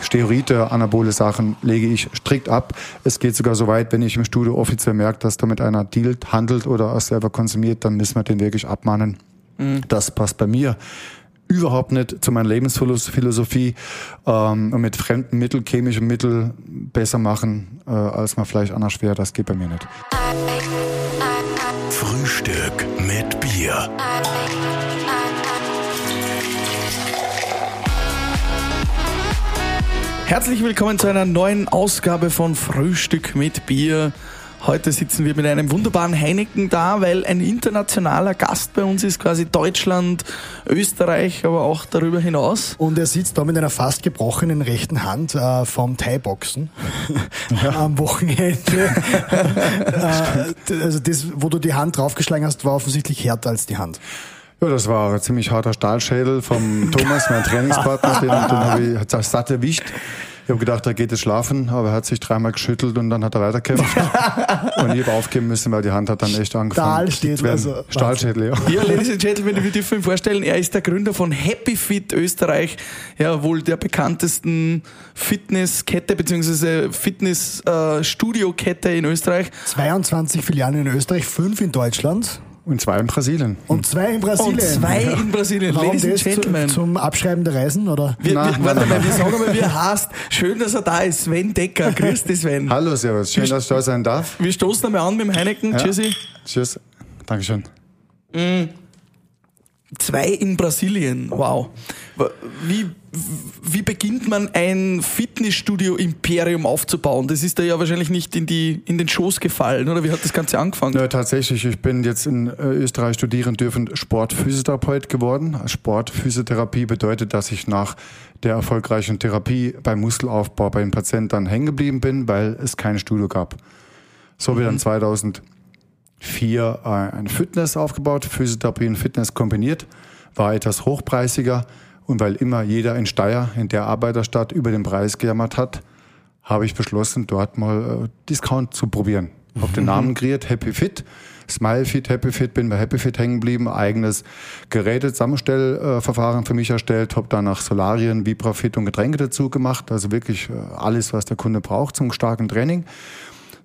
Steroide, anabole Sachen lege ich strikt ab. Es geht sogar so weit, wenn ich im Studio offiziell merke, dass da mit einer dealt, handelt oder auch selber konsumiert, dann müssen wir den wirklich abmahnen. Mhm. Das passt bei mir überhaupt nicht zu meiner Lebensphilosophie ähm, und mit fremden Mitteln, chemischen Mitteln besser machen, äh, als man vielleicht anders wäre, das geht bei mir nicht. Frühstück mit Bier. Herzlich willkommen zu einer neuen Ausgabe von Frühstück mit Bier. Heute sitzen wir mit einem wunderbaren Heineken da, weil ein internationaler Gast bei uns ist, quasi Deutschland, Österreich, aber auch darüber hinaus. Und er sitzt da mit einer fast gebrochenen rechten Hand äh, vom Thai-Boxen ja. am Wochenende. äh, also das, wo du die Hand draufgeschlagen hast, war offensichtlich härter als die Hand. Ja, das war ein ziemlich harter Stahlschädel vom Thomas, mein Trainingspartner, den, den habe ich hat satt erwischt. Ich habe gedacht, er geht jetzt schlafen, aber er hat sich dreimal geschüttelt und dann hat er weiterkämpft. und ich habe aufgeben müssen, weil die Hand hat dann echt angefangen. Stahlschädel, also. Stahlschädel, ja. Ja, Ladies and Gentlemen, wir dürfen ihm vorstellen, er ist der Gründer von Happy Fit Österreich, ja, wohl der bekanntesten Fitnesskette bzw. Fitnessstudio-Kette in Österreich. 22 Filialen in Österreich, fünf in Deutschland. Und zwei in Brasilien. Und zwei in Brasilien. Und zwei in Brasilien. Warum Ladies and zu, Gentlemen. zum Abschreiben der Reisen, oder? Wir, Nein, wir, warte nein, mal, nein. wir sagen mal, wie er heißt. Schön, dass er da ist. Sven Decker. Grüß dich, Sven. Hallo, Servus. Schön, dass ich da sein darf. Wir stoßen einmal an mit dem Heineken. Ja. Tschüssi. Tschüss. Dankeschön. Zwei in Brasilien. Wow. Wie, wie beginnt man ein Fitnessstudio-Imperium aufzubauen? Das ist da ja wahrscheinlich nicht in, die, in den Schoß gefallen, oder? Wie hat das Ganze angefangen? Ja, tatsächlich. Ich bin jetzt in äh, Österreich studieren dürfen Sportphysiotherapeut geworden. Sportphysiotherapie bedeutet, dass ich nach der erfolgreichen Therapie beim Muskelaufbau bei den Patienten dann hängen geblieben bin, weil es kein Studio gab. So habe ich dann 2004 äh, eine Fitness aufgebaut, Physiotherapie und Fitness kombiniert, war etwas hochpreisiger und weil immer jeder in Steyr, in der Arbeiterstadt, über den Preis gejammert hat, habe ich beschlossen, dort mal äh, Discount zu probieren. Habe den Namen kreiert, Happy Fit. Smile Fit, Happy Fit, bin bei Happy Fit hängen geblieben, eigenes Geräte-Zusammenstellverfahren für mich erstellt, habe danach Solarien, Vibrafit und Getränke dazu gemacht, also wirklich äh, alles, was der Kunde braucht zum starken Training,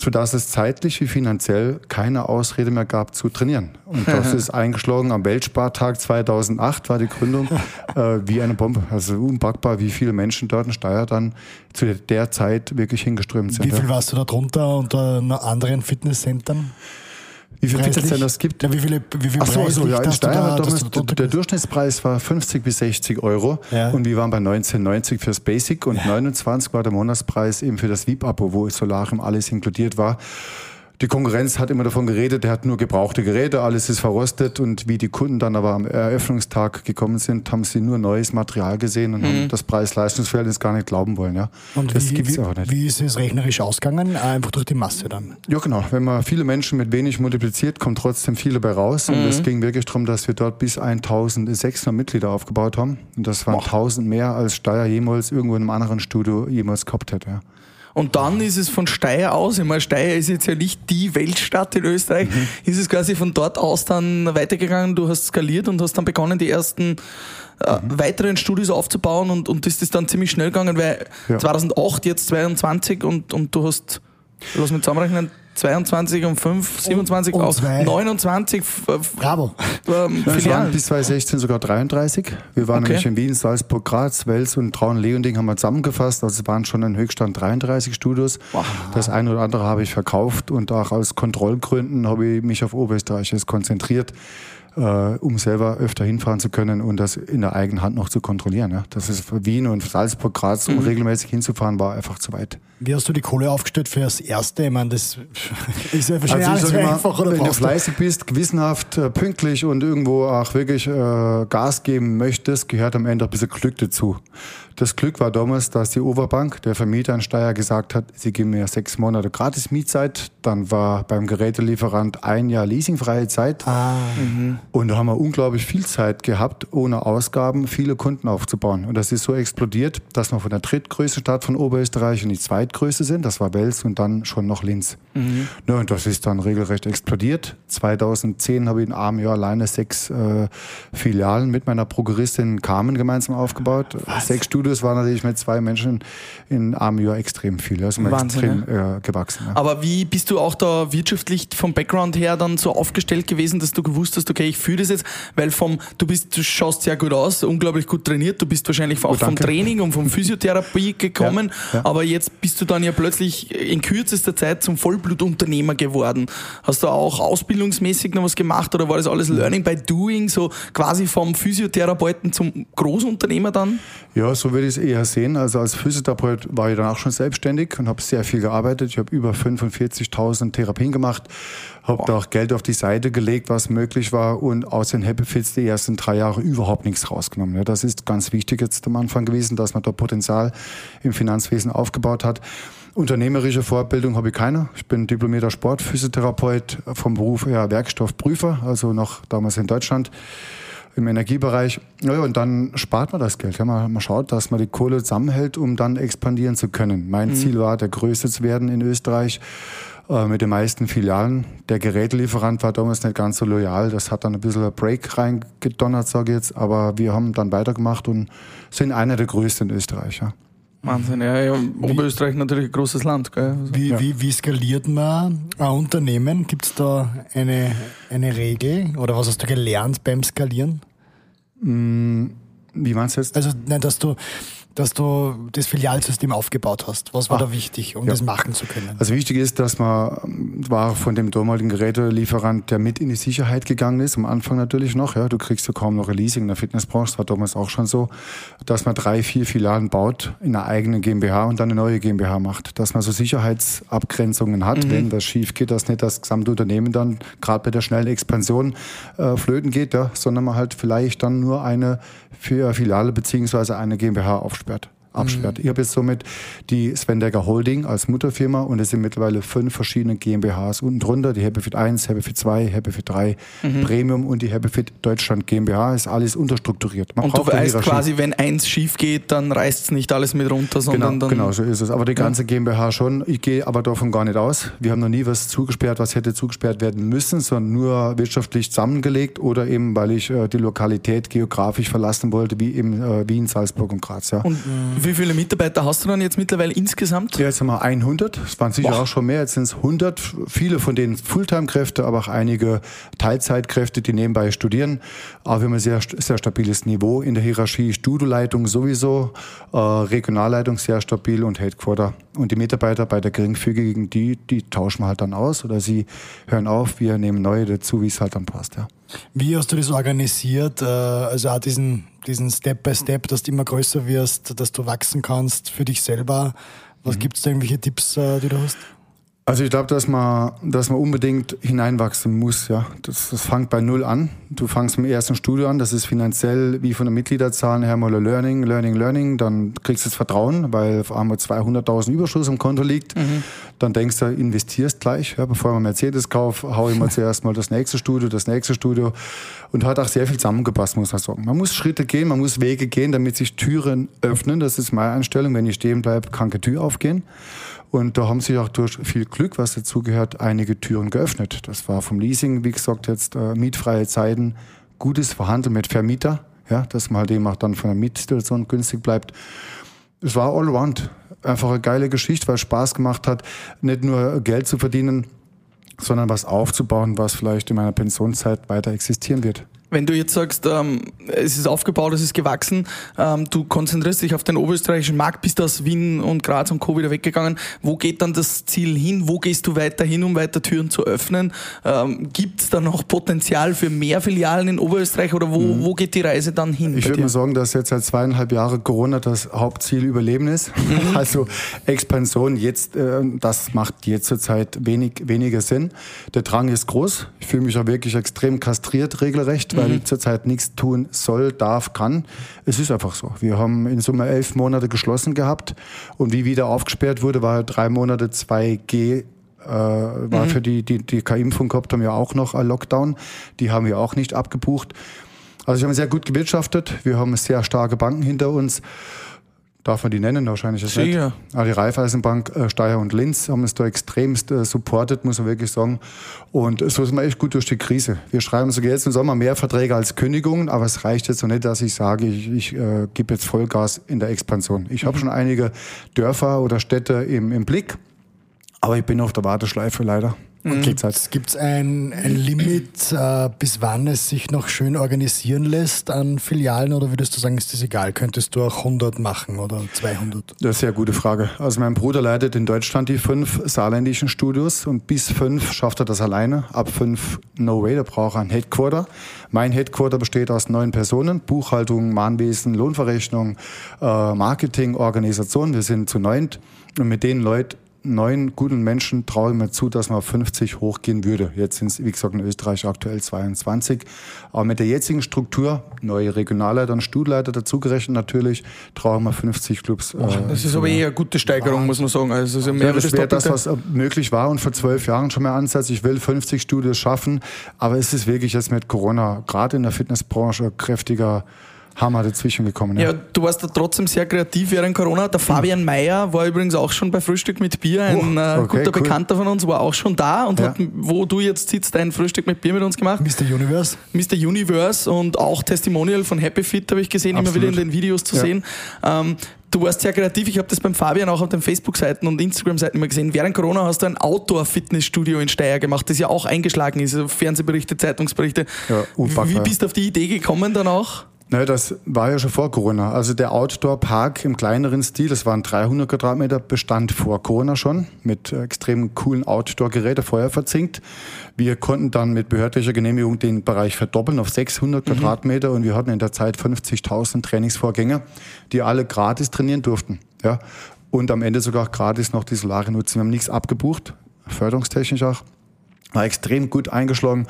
sodass es zeitlich wie finanziell keine Ausrede mehr gab zu trainieren. Und das ist eingeschlagen am Weltspartag 2008 war die Gründung äh, wie eine Bombe. Also unpackbar, wie viele Menschen dort in Steyr dann zu der Zeit wirklich hingeströmt sind. Wie viel warst du da drunter unter anderen Fitnesscentern? Wie viele Preislich? Es gibt? Ja, wie viele, wie viel Ach so, so ja, in Steyr da, du der? Durchschnittspreis war 50 bis 60 Euro Ja. und wir waren bei 19,90 fürs Basic und 29 war der Monatspreis eben für das VIP-Abo, wo Solarium alles inkludiert war. Die Konkurrenz hat immer davon geredet, der hat nur gebrauchte Geräte, alles ist verrostet und wie die Kunden dann aber am Eröffnungstag gekommen sind, haben sie nur neues Material gesehen und haben das Preis-Leistungsverhältnis gar nicht glauben wollen. Ja. Und das wie, gibt's wie, auch nicht. wie ist es rechnerisch ausgegangen? Einfach durch die Masse dann. Ja, genau. Wenn man viele Menschen mit wenig multipliziert, kommt trotzdem viel dabei raus. Und es ging wirklich darum, dass wir dort bis 1600 Mitglieder aufgebaut haben. Und das waren 1000 mehr, als Steyr jemals irgendwo in einem anderen Studio jemals gehabt hätte. Ja. Und dann ist es von Steyr aus, ich meine, Steyr ist jetzt ja nicht die Weltstadt in Österreich, Mhm. ist es quasi von dort aus dann weitergegangen, du hast skaliert und hast dann begonnen, die ersten äh, Mhm. weiteren Studios aufzubauen und, und das ist dann ziemlich schnell gegangen, weil Ja. 2008, jetzt 22 und, und du hast, lass mich zusammenrechnen, 22 und 5, 27 und auf zwei. 29 f- f- Bravo. ähm, Ja, es waren bis 2016 sogar 33. Wir waren Okay. nämlich in Wien, Salzburg, Graz, Wels und Traun-Leonding haben wir zusammengefasst. Also es waren schon im Höchststand 33 Studios. Das eine oder andere habe ich verkauft und auch aus Kontrollgründen habe ich mich auf Oberösterreich konzentriert, äh, um selber öfter hinfahren zu können und das in der eigenen Hand noch zu kontrollieren. Ja. Das ist für Wien und Salzburg, Graz, um regelmäßig hinzufahren, war einfach zu weit. Wie hast du die Kohle aufgestellt für das erste? Ich meine, das ist ja wahrscheinlich Also alles sag immer, einfach, oder wenn du? fleißig bist, gewissenhaft, äh, pünktlich und irgendwo auch wirklich äh, Gas geben möchtest, gehört am Ende ein bisschen Glück dazu. Das Glück war damals, dass die Oberbank, der Vermieter in Steyr, gesagt hat, sie geben mir sechs Monate gratis Mietzeit. Dann war beim Gerätelieferant ein Jahr leasingfreie Zeit. Ah, Und da haben wir unglaublich viel Zeit gehabt, ohne Ausgaben viele Kunden aufzubauen. Und das ist so explodiert, dass wir von der drittgrößten Stadt von Oberösterreich in die zweitgrößte sind. Das war Wels und dann schon noch Linz. Mhm. Ja, und das ist dann regelrecht explodiert. 2010 habe ich in einem Jahr alleine sechs äh, Filialen mit meiner Prokuristin Carmen gemeinsam aufgebaut. Was? Sechs Studios waren natürlich mit zwei Menschen in einem Jahr extrem viel. Also Wahnsinn, extrem äh, gewachsen. Ja. Aber wie bist du auch da wirtschaftlich vom Background her dann so aufgestellt gewesen, dass du gewusst hast, okay, ich fühle das jetzt, weil vom, du bist, du schaust sehr gut aus, unglaublich gut trainiert, du bist wahrscheinlich auch oh, vom Training und vom Physiotherapie gekommen, ja, ja. aber jetzt bist du dann ja plötzlich in kürzester Zeit zum Vollblutunternehmer geworden. Hast du auch ausbildungsmäßig noch was gemacht oder war das alles Learning by Doing, so quasi vom Physiotherapeuten zum Großunternehmer dann? Ja, so würde ich es eher sehen. Also als Physiotherapeut war ich dann auch schon selbstständig und habe sehr viel gearbeitet. Ich habe über 45.000 Therapien gemacht, habe da auch Geld auf die Seite gelegt, was möglich war und aus den Happy Fits die ersten drei Jahre überhaupt nichts rausgenommen. Das ist ganz wichtig jetzt am Anfang gewesen, dass man da Potenzial im Finanzwesen aufgebaut hat. Unternehmerische Vorbildung habe ich keine. Ich bin diplomierter Sportphysiotherapeut vom Beruf her Werkstoffprüfer, also noch damals in Deutschland im Energiebereich. Ja, und dann spart man das Geld. Ja, man, man schaut, dass man die Kohle zusammenhält, um dann expandieren zu können. Mein mhm. Ziel war, der Größte zu werden in Österreich äh, mit den meisten Filialen. Der Gerätelieferant war damals nicht ganz so loyal. Das hat dann ein bisschen ein Break reingedonnert, sage ich jetzt. Aber wir haben dann weitergemacht und sind einer der größten in Österreich. Ja. Wahnsinn, ja, ja. Oberösterreich natürlich ein großes Land. Gell? Also, wie, ja. wie, wie skaliert man ein Unternehmen? Gibt es da eine, eine Regel oder was hast du gelernt beim Skalieren? Mm, wie meinst du jetzt? Also, nein, dass du, dass du das Filialsystem aufgebaut hast. Was war ah, da wichtig, um ja. das machen zu können? Also wichtig ist, dass man war von dem damaligen Gerätelieferant, der mit in die Sicherheit gegangen ist, am Anfang natürlich noch. Ja, du kriegst ja kaum noch ein Leasing in der Fitnessbranche, das war damals auch schon so, dass man drei, vier Filialen baut in einer eigenen GmbH und dann eine neue GmbH macht. Dass man so Sicherheitsabgrenzungen hat, mhm. wenn das schief geht, dass nicht das gesamte Unternehmen dann gerade bei der schnellen Expansion äh, flöten geht, ja, sondern man halt vielleicht dann nur eine Filiale beziehungsweise eine GmbH aufstellt absperrt absperrt. Mhm. Ich habe jetzt somit die Svendegger Holding als Mutterfirma und es sind mittlerweile fünf verschiedene GmbHs unten drunter. Die Happyfit 1, Happyfit 2, Happyfit 3 mhm. Premium und die Happyfit Deutschland GmbH ist alles unterstrukturiert. Man und du weißt quasi, wenn eins schief geht, dann reißt es nicht alles mit runter, sondern genau, dann... Genau, so ist es. Aber die ganze ja. GmbH schon. Ich gehe aber davon gar nicht aus. Wir haben noch nie was zugesperrt, was hätte zugesperrt werden müssen, sondern nur wirtschaftlich zusammengelegt oder eben, weil ich äh, die Lokalität geografisch verlassen wollte, wie eben äh, Wien, Salzburg und Graz. Ja. Und wie viele Mitarbeiter hast du dann jetzt mittlerweile insgesamt? Ja, jetzt haben wir 100. Es waren sicher Boah. auch schon mehr. Jetzt sind es 100. Viele von denen Fulltime-Kräfte, aber auch einige Teilzeitkräfte, die nebenbei studieren. Aber wir haben ein sehr, sehr stabiles Niveau in der Hierarchie. Studioleitung sowieso, äh, Regionalleitung sehr stabil und Headquarter. Und die Mitarbeiter bei der geringfügigen, die, die tauschen wir halt dann aus oder sie hören auf. Wir nehmen neue dazu, wie es halt dann passt. Ja. Wie hast du das organisiert? Äh, also auch diesen, diesen Step by Step, dass du immer größer wirst, dass du wachsen kannst für dich selber. Was mhm. gibt es da irgendwelche Tipps, äh, die du hast? Also ich glaube, dass man, dass man unbedingt hineinwachsen muss. Ja, das, das fängt bei null an. Du fängst im ersten Studio an. Das ist finanziell wie von der Mitgliederzahl her mal Learning, Learning, Learning. Dann kriegst du das Vertrauen, weil auf einmal 200.000 Überschuss im Konto liegt. Mhm. Dann denkst du, investierst gleich. Ja, bevor man Mercedes kauft, hau ich mal zuerst mal das nächste Studio, das nächste Studio. Und hat auch sehr viel zusammengepasst, muss man sagen. Man muss Schritte gehen, man muss Wege gehen, damit sich Türen öffnen. Das ist meine Einstellung. Wenn ich stehen bleibe, kann keine Tür aufgehen. Und da haben sich auch durch viel Glück, was dazugehört, einige Türen geöffnet. Das war vom Leasing, wie gesagt, jetzt äh, mietfreie Zeiten, gutes Verhandeln mit Vermieter, ja, dass man halt eben auch dann von der Mietsituation günstig bleibt. Es war all around. Einfach eine geile Geschichte, weil es Spaß gemacht hat, nicht nur Geld zu verdienen, sondern was aufzubauen, was vielleicht in meiner Pensionszeit weiter existieren wird. Wenn du jetzt sagst, ähm, es ist aufgebaut, es ist gewachsen, ähm, du konzentrierst dich auf den oberösterreichischen Markt, bist aus Wien und Graz und Co. wieder weggegangen. Wo geht dann das Ziel hin? Wo gehst du weiter hin, um weiter Türen zu öffnen? Ähm, Gibt es da noch Potenzial für mehr Filialen in Oberösterreich oder wo, mhm. wo geht die Reise dann hin? Ich würde mal sagen, dass jetzt seit zweieinhalb Jahren Corona das Hauptziel Überleben ist. Mhm. Also Expansion jetzt, äh, das macht jetzt zurzeit wenig, weniger Sinn. Der Drang ist groß. Ich fühle mich auch wirklich extrem kastriert, regelrecht weil mhm. ich zurzeit nichts tun soll, darf, kann. Es ist einfach so. Wir haben in Summe elf Monate geschlossen gehabt und wie wieder aufgesperrt wurde, war drei Monate 2G äh, war für die, die, die keine Impfung gehabt haben, ja auch noch ein Lockdown. Die haben wir auch nicht abgebucht. Also wir haben sehr gut gewirtschaftet. Wir haben sehr starke Banken hinter uns. Darf man die nennen? Wahrscheinlich ist Sicher. nicht. Aber die Raiffeisenbank, äh, Steyr und Linz haben uns da extremst äh, supportet, muss man wirklich sagen. Und so sind wir echt gut durch die Krise. Wir schreiben sogar jetzt im Sommer mehr Verträge als Kündigungen, aber es reicht jetzt noch nicht, dass ich sage, ich, ich äh, gebe jetzt Vollgas in der Expansion. Ich habe schon einige Dörfer oder Städte im, im Blick, aber ich bin auf der Warteschleife leider. Und gibt es ein, ein Limit, äh, bis wann es sich noch schön organisieren lässt an Filialen oder würdest du sagen, ist das egal? Könntest du auch 100 machen oder 200? Das ist eine sehr gute Frage. Also mein Bruder leitet in Deutschland die fünf saarländischen Studios und bis fünf schafft er das alleine. Ab fünf no way, da braucht er ein Headquarter. Mein Headquarter besteht aus neun Personen. Buchhaltung, Mahnwesen, Lohnverrechnung, äh, Marketing, Organisation. Wir sind zu neunt. Und mit den Leuten neun guten Menschen traue ich mir zu, dass man auf 50 hochgehen würde. Jetzt sind es, wie gesagt, in Österreich aktuell 22. Aber mit der jetzigen Struktur, neue Regionalleiter und Stuhlleiter dazugerechnet natürlich, traue ich mir 50 Clubs. Äh, Das ist aber eher eine gute Steigerung, muss man sagen. Also es ist mehr ja, das wäre das, was äh, möglich war und vor zwölf Jahren schon mal Ansatz. Ich will 50 Studios schaffen, aber es ist wirklich jetzt mit Corona, gerade in der Fitnessbranche, kräftiger Hammer dazwischen gekommen. Ja, du warst da trotzdem sehr kreativ während Corona. Der Fabian Mayer war übrigens auch schon bei Frühstück mit Bier. Ein Oh, okay, guter cool. Bekannter von uns war auch schon da und Ja. hat, wo du jetzt sitzt, ein Frühstück mit Bier mit uns gemacht. Mr. Universe? Mr. Universe und auch Testimonial von Happy Fit habe ich gesehen, immer Absolut. wieder in den Videos zu Ja. sehen. Ähm, du warst sehr kreativ. Ich habe das beim Fabian auch auf den Facebook-Seiten und Instagram-Seiten immer gesehen. Während Corona hast du ein Outdoor-Fitnessstudio in Steyr gemacht, das ja auch eingeschlagen ist. Also Fernsehberichte, Zeitungsberichte. Ja, unpackbar. Wie bist du auf die Idee gekommen dann auch? Ne, das war ja schon vor Corona. Also der Outdoor-Park im kleineren Stil, das waren 300 Quadratmeter, bestand vor Corona schon mit äh, extrem coolen Outdoor-Geräten, Feuer verzinkt. Wir konnten dann mit behördlicher Genehmigung den Bereich verdoppeln auf 600 Quadratmeter und wir hatten in der Zeit 50.000 Trainingsvorgänger, die alle gratis trainieren durften. Ja. Und am Ende sogar gratis noch die Solare nutzen. Wir haben nichts abgebucht, förderungstechnisch auch war extrem gut eingeschlagen.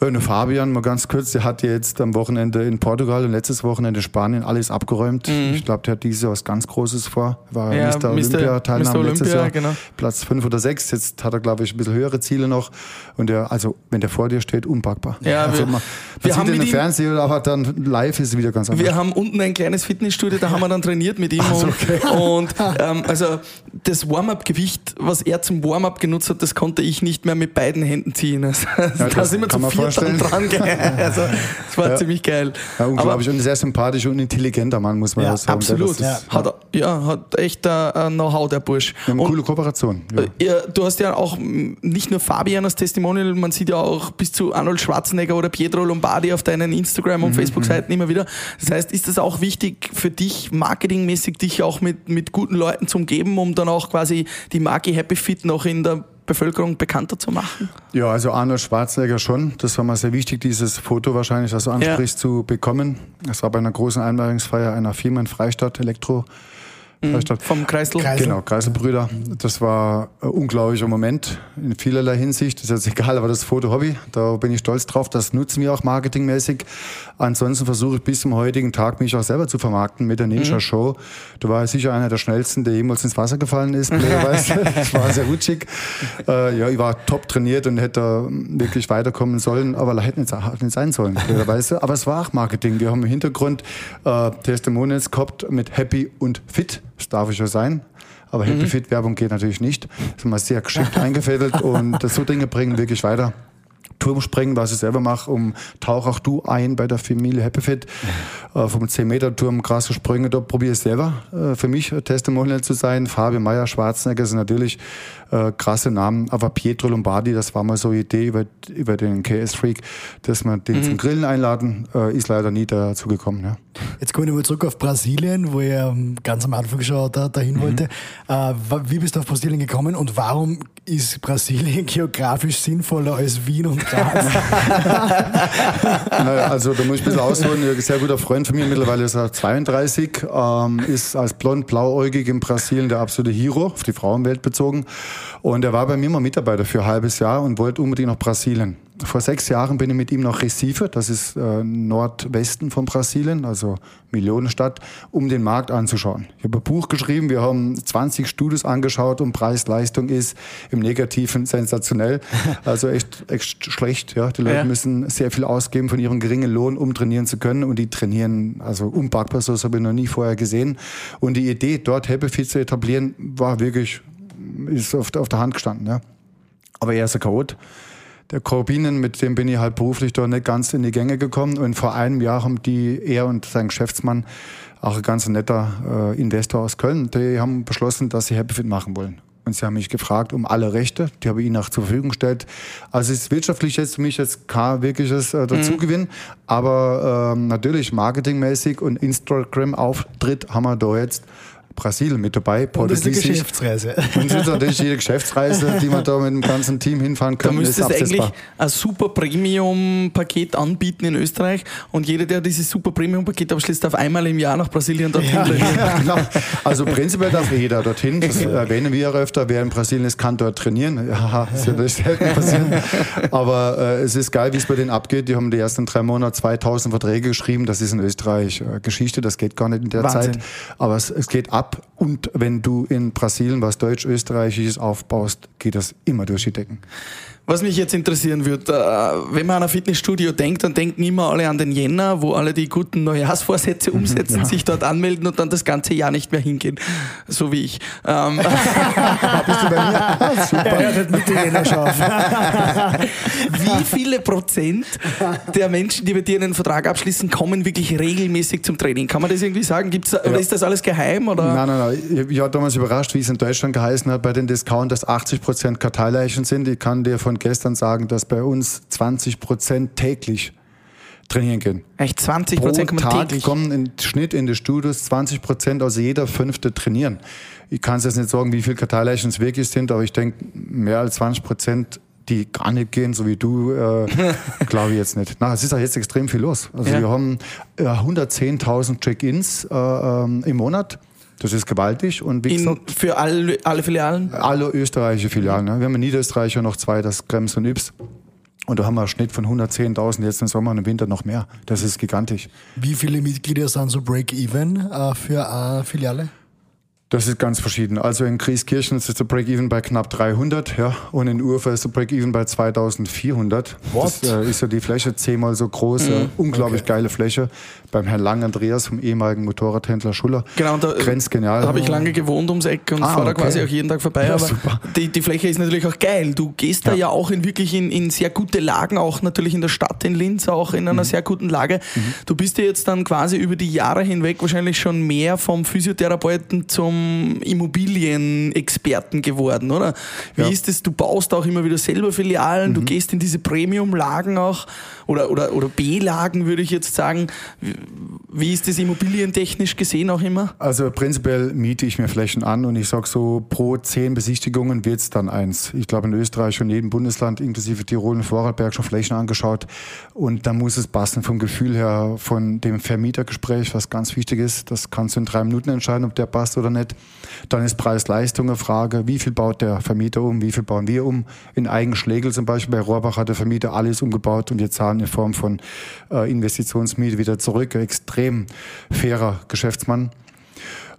Nur Fabian, mal ganz kurz, der hat jetzt am Wochenende in Portugal und letztes Wochenende in Spanien alles abgeräumt. Ich glaube, der hat dieses Jahr was ganz Großes vor. War Mhm. Ja, Mr. Olympia-Teilnahme letztes Olympia, Jahr. genau. Platz fünf oder sechs. Jetzt hat er, glaube ich, ein bisschen höhere Ziele noch. Und der, also, wenn der vor dir steht, unpackbar. Ja, also, wir- man, man wir haben ihn im Fernsehen, aber dann live ist es wieder ganz anders. Wir haben unten ein kleines Fitnessstudio, da haben wir dann trainiert mit ihm. und und ähm, also das Warm-up-Gewicht, was er zum Warm-up genutzt hat, das konnte ich nicht mehr mit beiden Händen ziehen. Also, da das sind wir zu viert dran. Also, das war Ja. ziemlich geil. ja, unglaublich. Aber und sehr sympathischer und intelligenter Mann, muss man Ja, ja, sagen. absolut. Das ist, Hat, ja, hat echt ein Know-how, der Bursch. Wir haben eine Und coole Kooperation. Ja. äh, ja, du hast ja auch nicht nur Fabian als Testimonial, man sieht ja auch bis zu Arnold Schwarzenegger oder Pietro Lombardi auf deinen Instagram- Mhm, und Facebook-Seiten immer wieder. Das heißt, ist das auch wichtig für dich, marketingmäßig dich auch mit, mit guten Leuten zu umgeben, um dann auch quasi die Marke Happy Fit noch in der Bevölkerung bekannter zu machen? Ja, also Arnold Schwarzenegger schon. Das war mal sehr wichtig, dieses Foto wahrscheinlich, das du ansprichst, zu bekommen. Das war bei einer großen Einweihungsfeier einer Firma in Freistadt, Elektro. Freistadt. Vom Kreisel? Kreisel. Genau, Kreiselbrüder. Das war ein unglaublicher Moment in vielerlei Hinsicht. Das ist jetzt egal, aber das Foto Hobby, da bin ich stolz drauf. Das nutzen wir auch marketingmäßig. Ansonsten versuche ich bis zum heutigen Tag mich auch selber zu vermarkten mit der Ninja Show. Du warst sicher einer der schnellsten, der jemals ins Wasser gefallen ist. Ich war sehr rutschig. Äh, ja, ich war top trainiert und hätte wirklich weiterkommen sollen, aber hätte nicht, hätte nicht sein sollen. Aber es war auch Marketing. Wir haben im Hintergrund äh, Testimonials gehabt mit Happy und Fit. Das darf ich ja sein. Aber Happy Fit Werbung geht natürlich nicht. Das ist mal sehr geschickt eingefädelt und das so Dinge bringen wirklich weiter. Turmspringen, was ich selber mache, um tauch auch du ein bei der Familie Happy Fit. Äh, vom 10-Meter-Turm, krasse Sprünge, da probiere ich selber äh, für mich Testimonial zu sein. Fabian Meyer, Schwarzenegger sind natürlich äh, krasse Namen, aber Pietro Lombardi, das war mal so eine Idee über, über den KS-Freak, dass wir den zum Grillen einladen, äh, ist leider nie dazu gekommen. Ja. Jetzt komme ich nochmal zurück auf Brasilien, wo ich ähm, ganz am Anfang schon da, dahin wollte. Äh, wie bist du auf Brasilien gekommen und warum ist Brasilien geografisch sinnvoller als Wien und Graz? Naja, also da muss ich ein bisschen ausholen. Ein sehr guter Freund von mir, mittlerweile ist er 32, ähm, ist als blond-blauäugig in Brasilien der absolute Hero, auf die Frauenwelt bezogen. Und er war bei mir mal Mitarbeiter für ein halbes Jahr und wollte unbedingt nach Brasilien. vor sechs Jahren bin ich mit ihm nach Recife, das ist äh, Nordwesten von Brasilien, also Millionenstadt, um den Markt anzuschauen. Ich habe ein Buch geschrieben, wir haben 20 Studios angeschaut und Preis-Leistung ist im Negativen sensationell. Also echt, echt schlecht. Ja. Die Leute ja. müssen sehr viel ausgeben von ihrem geringen Lohn, um trainieren zu können. Und die trainieren, also unpackbar, so habe ich noch nie vorher gesehen. Und die Idee, dort Happy Fit zu etablieren, war wirklich, ist auf, auf der Hand gestanden. Ja. Aber er ist ein Chaot der Corbinen, mit dem bin ich halt beruflich doch nicht ganz in die Gänge gekommen. Und vor einem Jahr haben die, er und sein Geschäftsmann, auch ein ganz netter äh, Investor aus Köln, die haben beschlossen, dass sie HappyFit machen wollen. Und sie haben mich gefragt um alle Rechte, die habe ich ihnen auch zur Verfügung gestellt. Also es ist wirtschaftlich jetzt für mich jetzt kein wirkliches äh, Dazugewinn, mhm. aber ähm, natürlich marketingmäßig und Instagram-Auftritt haben wir da jetzt Brasilien mit dabei. Und das ist eine Geschäftsreise. Und das ist natürlich jede Geschäftsreise, die man da mit dem ganzen Team hinfahren kann. Da müsstest du eigentlich ein super Premium-Paket anbieten in Österreich und jeder, der dieses super Premium-Paket abschließt, darf einmal im Jahr nach Brasilien dorthin. Ja, ja, genau. Also prinzipiell darf jeder dorthin. Das erwähnen wir ja öfter. Wer in Brasilien ist, kann dort trainieren. Ja, das ist natürlich selten passieren. Aber äh, es ist geil, wie es bei denen abgeht. Die haben die ersten drei Monate 2000 Verträge geschrieben. Das ist in Österreich äh, Geschichte. Das geht gar nicht in der Wahnsinn. Zeit. Aber es, es geht ab ab. Und wenn du in Brasilien was Deutsch-Österreichisches aufbaust, geht das immer durch die Decken. Was mich jetzt interessieren würde, äh, wenn man an ein Fitnessstudio denkt, dann denken immer alle an den Jänner, wo alle die guten Neujahrsvorsätze mhm, umsetzen, ja. sich dort anmelden und dann das ganze Jahr nicht mehr hingehen. So wie ich. Ähm. Bist du bei mir? Super. Er hört mit Jänner scharf. Wie viele Prozent der Menschen, die bei dir einen Vertrag abschließen, kommen wirklich regelmäßig zum Training? Kann man das irgendwie sagen? Gibt's, ja. Oder ist das alles geheim? Oder? Nein, nein, nein. Ich war damals überrascht, wie es in Deutschland geheißen hat bei den Discounters 80 Prozent Karteileichen sind. Ich kann dir von von gestern sagen, dass bei uns 20 Prozent täglich trainieren gehen. Echt 20 Prozent kommen Tag täglich? kommen im Schnitt in die Studios 20 Prozent, also jeder Fünfte trainieren. Ich kann es jetzt nicht sagen, wie viele Karteileichen es wirklich sind, aber ich denke, mehr als 20 Prozent die gar nicht gehen, so wie du, äh, glaube ich jetzt nicht. Na, es ist auch jetzt extrem viel los. Also ja. wir haben äh, 110.000 Check-ins äh, ähm, im Monat. Das ist gewaltig. Und wie gesagt, für alle, alle Filialen? Alle österreichische Filialen. Ne? Wir haben in Niederösterreich ja noch zwei, das Krems und Yps. Und da haben wir einen Schnitt von 110.000 jetzt im Sommer und im Winter noch mehr. Das ist gigantisch. Wie viele Mitglieder sind so Break-Even äh, für eine Filiale? Das ist ganz verschieden. Also in Grieskirchen ist der Break-Even bei knapp 300, ja, und in Urfa ist der Break-Even bei 2400. What? Das äh, ist ja die Fläche zehnmal so groß, mm, unglaublich okay. geile Fläche. Beim Herrn Lang Andreas vom ehemaligen Motorradhändler Schuller. Genau, da grenzgenial. Da habe ich lange gewohnt ums Eck und ah, fahre okay. da quasi auch jeden Tag vorbei. Ja, aber super. Die, die Fläche ist natürlich auch geil. Du gehst ja. da ja auch in wirklich in, in sehr gute Lagen, auch natürlich in der Stadt in Linz, auch in einer mhm. sehr guten Lage. Mhm. Du bist ja jetzt dann quasi über die Jahre hinweg wahrscheinlich schon mehr vom Physiotherapeuten zum Immobilienexperten geworden, oder? Wie ja. ist es? Du baust auch immer wieder selber Filialen, mhm. du gehst in diese Premium-Lagen auch oder, oder, oder B-Lagen, würde ich jetzt sagen. Wie ist das immobilientechnisch gesehen auch immer? Also prinzipiell miete ich mir Flächen an und ich sage so, pro zehn Besichtigungen wird es dann eins. Ich glaube in Österreich und jedem Bundesland, inklusive Tirol und Vorarlberg, schon Flächen angeschaut. Und da muss es passen vom Gefühl her, von dem Vermietergespräch, was ganz wichtig ist. Das kannst du in drei Minuten entscheiden, ob der passt oder nicht. Dann ist Preis-Leistung eine Frage. Wie viel baut der Vermieter um? Wie viel bauen wir um? In Eigenschlegel zum Beispiel bei Rohrbach hat der Vermieter alles umgebaut und wir zahlen in Form von äh, Investitionsmiete wieder zurück. Extrem fairer Geschäftsmann.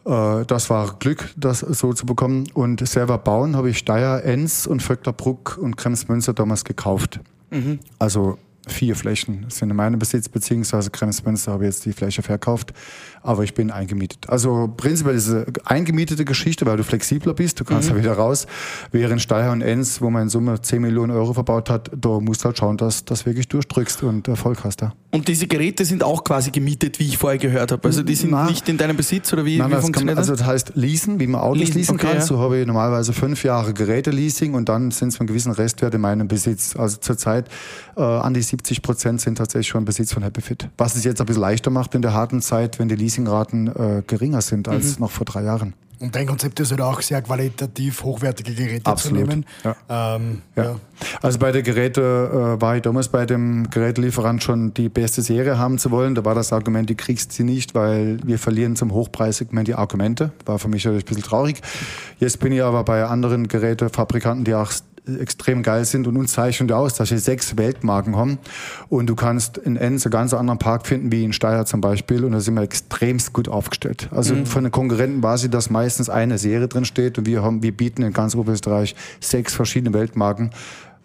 Äh, das war Glück, das so zu bekommen. Und selber bauen habe ich Steyr, Enz und Vöcklerbruck und Kremsmünster damals gekauft. Mhm. Also vier Flächen sind in meinem Besitz, beziehungsweise Kremsmünster habe ich jetzt die Fläche verkauft, aber ich bin eingemietet. Also prinzipiell ist es eine eingemietete Geschichte, weil du flexibler bist, du kannst mhm. ja wieder raus. Während Steyr und Enz, wo man in Summe 10 Millionen Euro verbaut hat, da musst du halt schauen, dass du das wirklich durchdrückst und Erfolg hast. Ja. Und diese Geräte sind auch quasi gemietet, wie ich vorher gehört habe. Also die sind Na, nicht in deinem Besitz oder wie, nein, wie funktioniert das? Kann, also das heißt leasen, wie man Autos leasen, leasen okay, kann. Ja. So habe ich normalerweise fünf Jahre Geräte-Leasing und dann sind es einen gewissen Restwert in meinem Besitz. Also zurzeit äh, an die 70 Prozent sind tatsächlich schon Besitz von HappyFit. Was es jetzt ein bisschen leichter macht in der harten Zeit, wenn die Leasingraten äh, geringer sind als mhm. noch vor drei Jahren. Und dein Konzept ist halt auch sehr qualitativ hochwertige Geräte Absolut. zu nehmen. Ja. Ähm, ja. ja. Also bei der Geräte äh, war ich damals bei dem Gerätelieferant schon die beste Serie haben zu wollen. Da war das Argument, die kriegst sie nicht, weil wir verlieren zum Hochpreissegment die Argumente. War für mich natürlich ein bisschen traurig. Jetzt bin ich aber bei anderen Gerätefabrikanten, die auch extrem geil sind und uns zeichnen aus, dass wir sechs Weltmarken haben und du kannst in Enns einen ganz anderen Park finden wie in Steyr zum Beispiel und da sind wir extremst gut aufgestellt. Also mhm. von den Konkurrenten war sie, dass meistens eine Serie drin steht und wir haben, wir bieten in ganz Oberösterreich sechs verschiedene Weltmarken.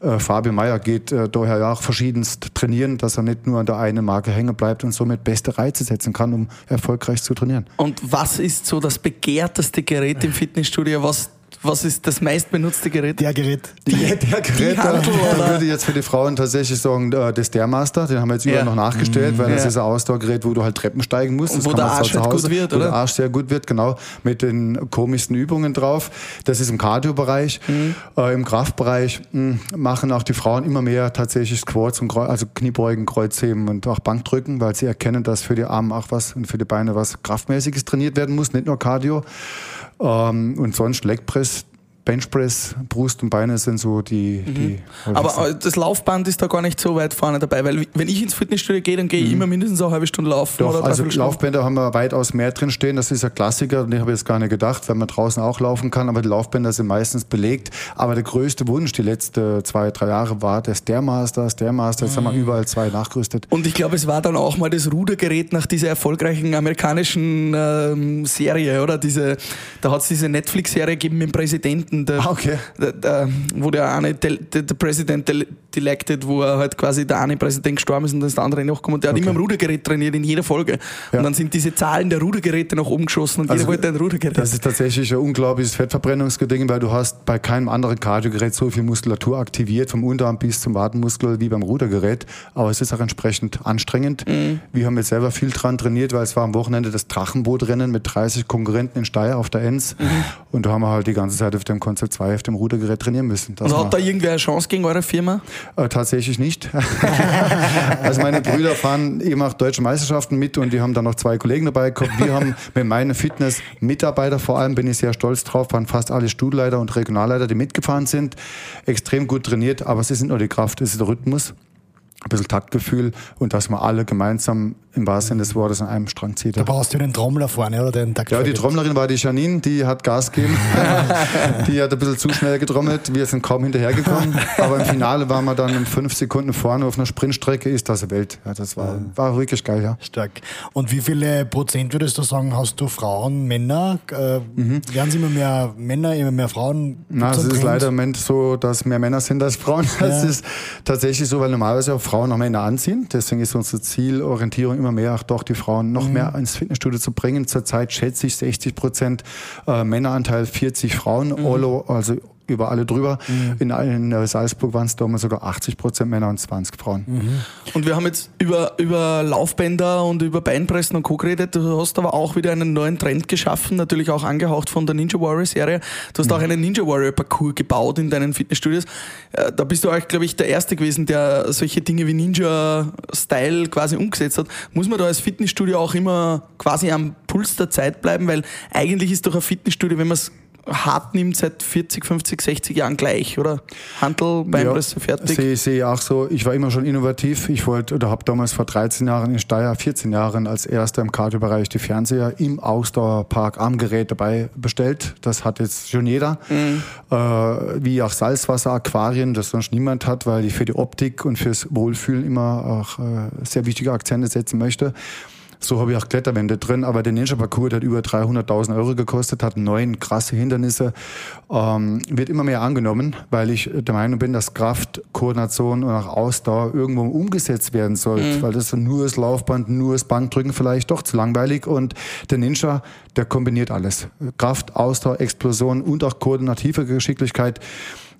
Äh, Fabio Meyer geht äh, daher ja auch verschiedenst trainieren, dass er nicht nur an der einen Marke hängen bleibt und somit beste Reize setzen kann, um erfolgreich zu trainieren. Und was ist so das begehrteste Gerät im Fitnessstudio, was was ist das meistbenutzte Gerät? Der Gerät. Die, der, der Gerät, da, da würde ich jetzt für die Frauen tatsächlich sagen, äh, das Stairmaster, den haben wir jetzt überall noch nachgestellt, weil ja. das ist ein Ausdauergerät, wo du halt Treppen steigen musst. Und wo der Arsch halt gut wird, oder? Wo der Arsch sehr gut wird, genau, mit den komischsten Übungen drauf. Das ist im Cardio-Bereich. Mhm. Äh, Im Kraftbereich mh, hm, machen auch die Frauen immer mehr tatsächlich Squats, und also Kniebeugen, Kreuzheben und auch Bankdrücken, weil sie erkennen, dass für die Arme auch was und für die Beine was Kraftmäßiges trainiert werden muss, nicht nur Cardio. Ähm, und sonst Legpress, Benchpress, Brust und Beine sind so die. Mhm. die Aber das Laufband ist da gar nicht so weit vorne dabei, weil wenn ich ins Fitnessstudio gehe, dann gehe ich mhm. immer mindestens eine halbe Stunde laufen. Doch, oder also Laufbänder haben wir weitaus mehr drin stehen. Das ist ein Klassiker, habe ich jetzt gar nicht gedacht, weil man draußen auch laufen kann. Aber die Laufbänder sind meistens belegt. Aber der größte Wunsch die letzten zwei, drei Jahre war der Stairmaster. Stairmaster, jetzt mhm. haben wir mhm. überall zwei nachgerüstet. Und ich glaube, es war dann auch mal das Rudergerät nach dieser erfolgreichen amerikanischen ähm, Serie, oder? Diese, da hat es diese Netflix-Serie gegeben mit dem Präsidenten. Der, ah, okay. der, der, wo der eine, der, der President elected, wo er halt quasi der eine Präsident gestorben ist und dann ist der andere nachgekommen. Und der okay. hat immer im Rudergerät trainiert in jeder Folge. Ja. Und dann sind diese Zahlen der Rudergeräte nach oben geschossen und also, jeder wollte ein Rudergerät. Das ist tatsächlich ein unglaubliches Fettverbrennungsgeding, weil du hast bei keinem anderen Kardiogerät so viel Muskulatur aktiviert, vom Unterarm bis zum Wadenmuskel wie beim Rudergerät. Aber es ist auch entsprechend anstrengend. Mhm. Wir haben jetzt selber viel dran trainiert, weil es war am Wochenende das Drachenbootrennen mit 30 Konkurrenten in Steyr auf der Enz. Mhm. Und da haben wir halt die ganze Zeit auf dem Konzept 2 auf dem Rudergerät trainieren müssen. Und hat da irgendwer eine Chance gegen eure Firma? Äh, tatsächlich nicht. also meine Brüder fahren eben auch deutsche Meisterschaften mit und die haben dann noch zwei Kollegen dabei gehabt. Wir haben mit meinen Fitness-Mitarbeiter vor allem, bin ich sehr stolz drauf, waren fast alle Stuhlleiter und Regionalleiter, die mitgefahren sind. Extrem gut trainiert, aber es ist nicht nur die Kraft, es ist der Rhythmus ein bisschen Taktgefühl und dass wir alle gemeinsam im wahrsten Sinne des Wortes an einem Strang ziehen. Da brauchst du den Trommler vorne, oder den Taktgefühl? Ja, die Trommlerin war die Janine, die hat Gas gegeben. die hat ein bisschen zu schnell getrommelt. Wir sind kaum hinterhergekommen. Aber im Finale waren wir dann in fünf Sekunden vorne auf einer Sprintstrecke. Ist das Welt. Ja, das war, war wirklich geil, ja. Stark. Und wie viele Prozent würdest du sagen, hast du Frauen, Männer? Äh, mhm. Werden es immer mehr Männer, immer mehr Frauen? Na, es ist leider im Moment so, dass mehr Männer sind als Frauen. Das ist tatsächlich so, weil normalerweise auch Frauen noch Männer anziehen. Deswegen ist unsere Zielorientierung immer mehr, auch doch die Frauen noch mhm. mehr ins Fitnessstudio zu bringen. Zurzeit schätze ich 60 Prozent äh, Männeranteil, 40 Frauen. Mhm. Olo, also über alle drüber. Mhm. In, in Salzburg waren es damals sogar 80 Prozent Männer und 20 Frauen. Mhm. Und wir haben jetzt über, über Laufbänder und über Beinpressen und Co. geredet. Du hast aber auch wieder einen neuen Trend geschaffen, natürlich auch angehaucht von der Ninja Warrior Serie. Du hast mhm. auch einen Ninja Warrior Parcours gebaut in deinen Fitnessstudios. Äh, da bist du auch, glaube ich, der Erste gewesen, der solche Dinge wie Ninja-Style quasi umgesetzt hat. Muss man da als Fitnessstudio auch immer quasi am Puls der Zeit bleiben, weil eigentlich ist doch ein Fitnessstudio, wenn man es hart nimmt seit 40, 50, 60 Jahren gleich, oder? Handel, Beinpresse, ja, fertig. Sehe seh auch so. Ich war immer schon innovativ. Ich wollte oder habe damals vor 13 Jahren in Steyr, 14 Jahren als erster im Kardiobereich die Fernseher im Ausdauerpark am Gerät dabei bestellt. Das hat jetzt schon jeder. Mhm. Äh, wie auch Salzwasser, Aquarien, das sonst niemand hat, weil ich für die Optik und fürs Wohlfühlen immer auch äh, sehr wichtige Akzente setzen möchte. So habe ich auch Kletterwände drin, aber der Ninja Parcours hat über 300.000 Euro gekostet, hat neun krasse Hindernisse, ähm, wird immer mehr angenommen, weil ich der Meinung bin, dass Kraft, Koordination und auch Ausdauer irgendwo umgesetzt werden sollte, mhm. weil das nur das Laufband, nur das Bankdrücken vielleicht doch zu langweilig und der Ninja, der kombiniert alles. Kraft, Ausdauer, Explosion und auch koordinative Geschicklichkeit.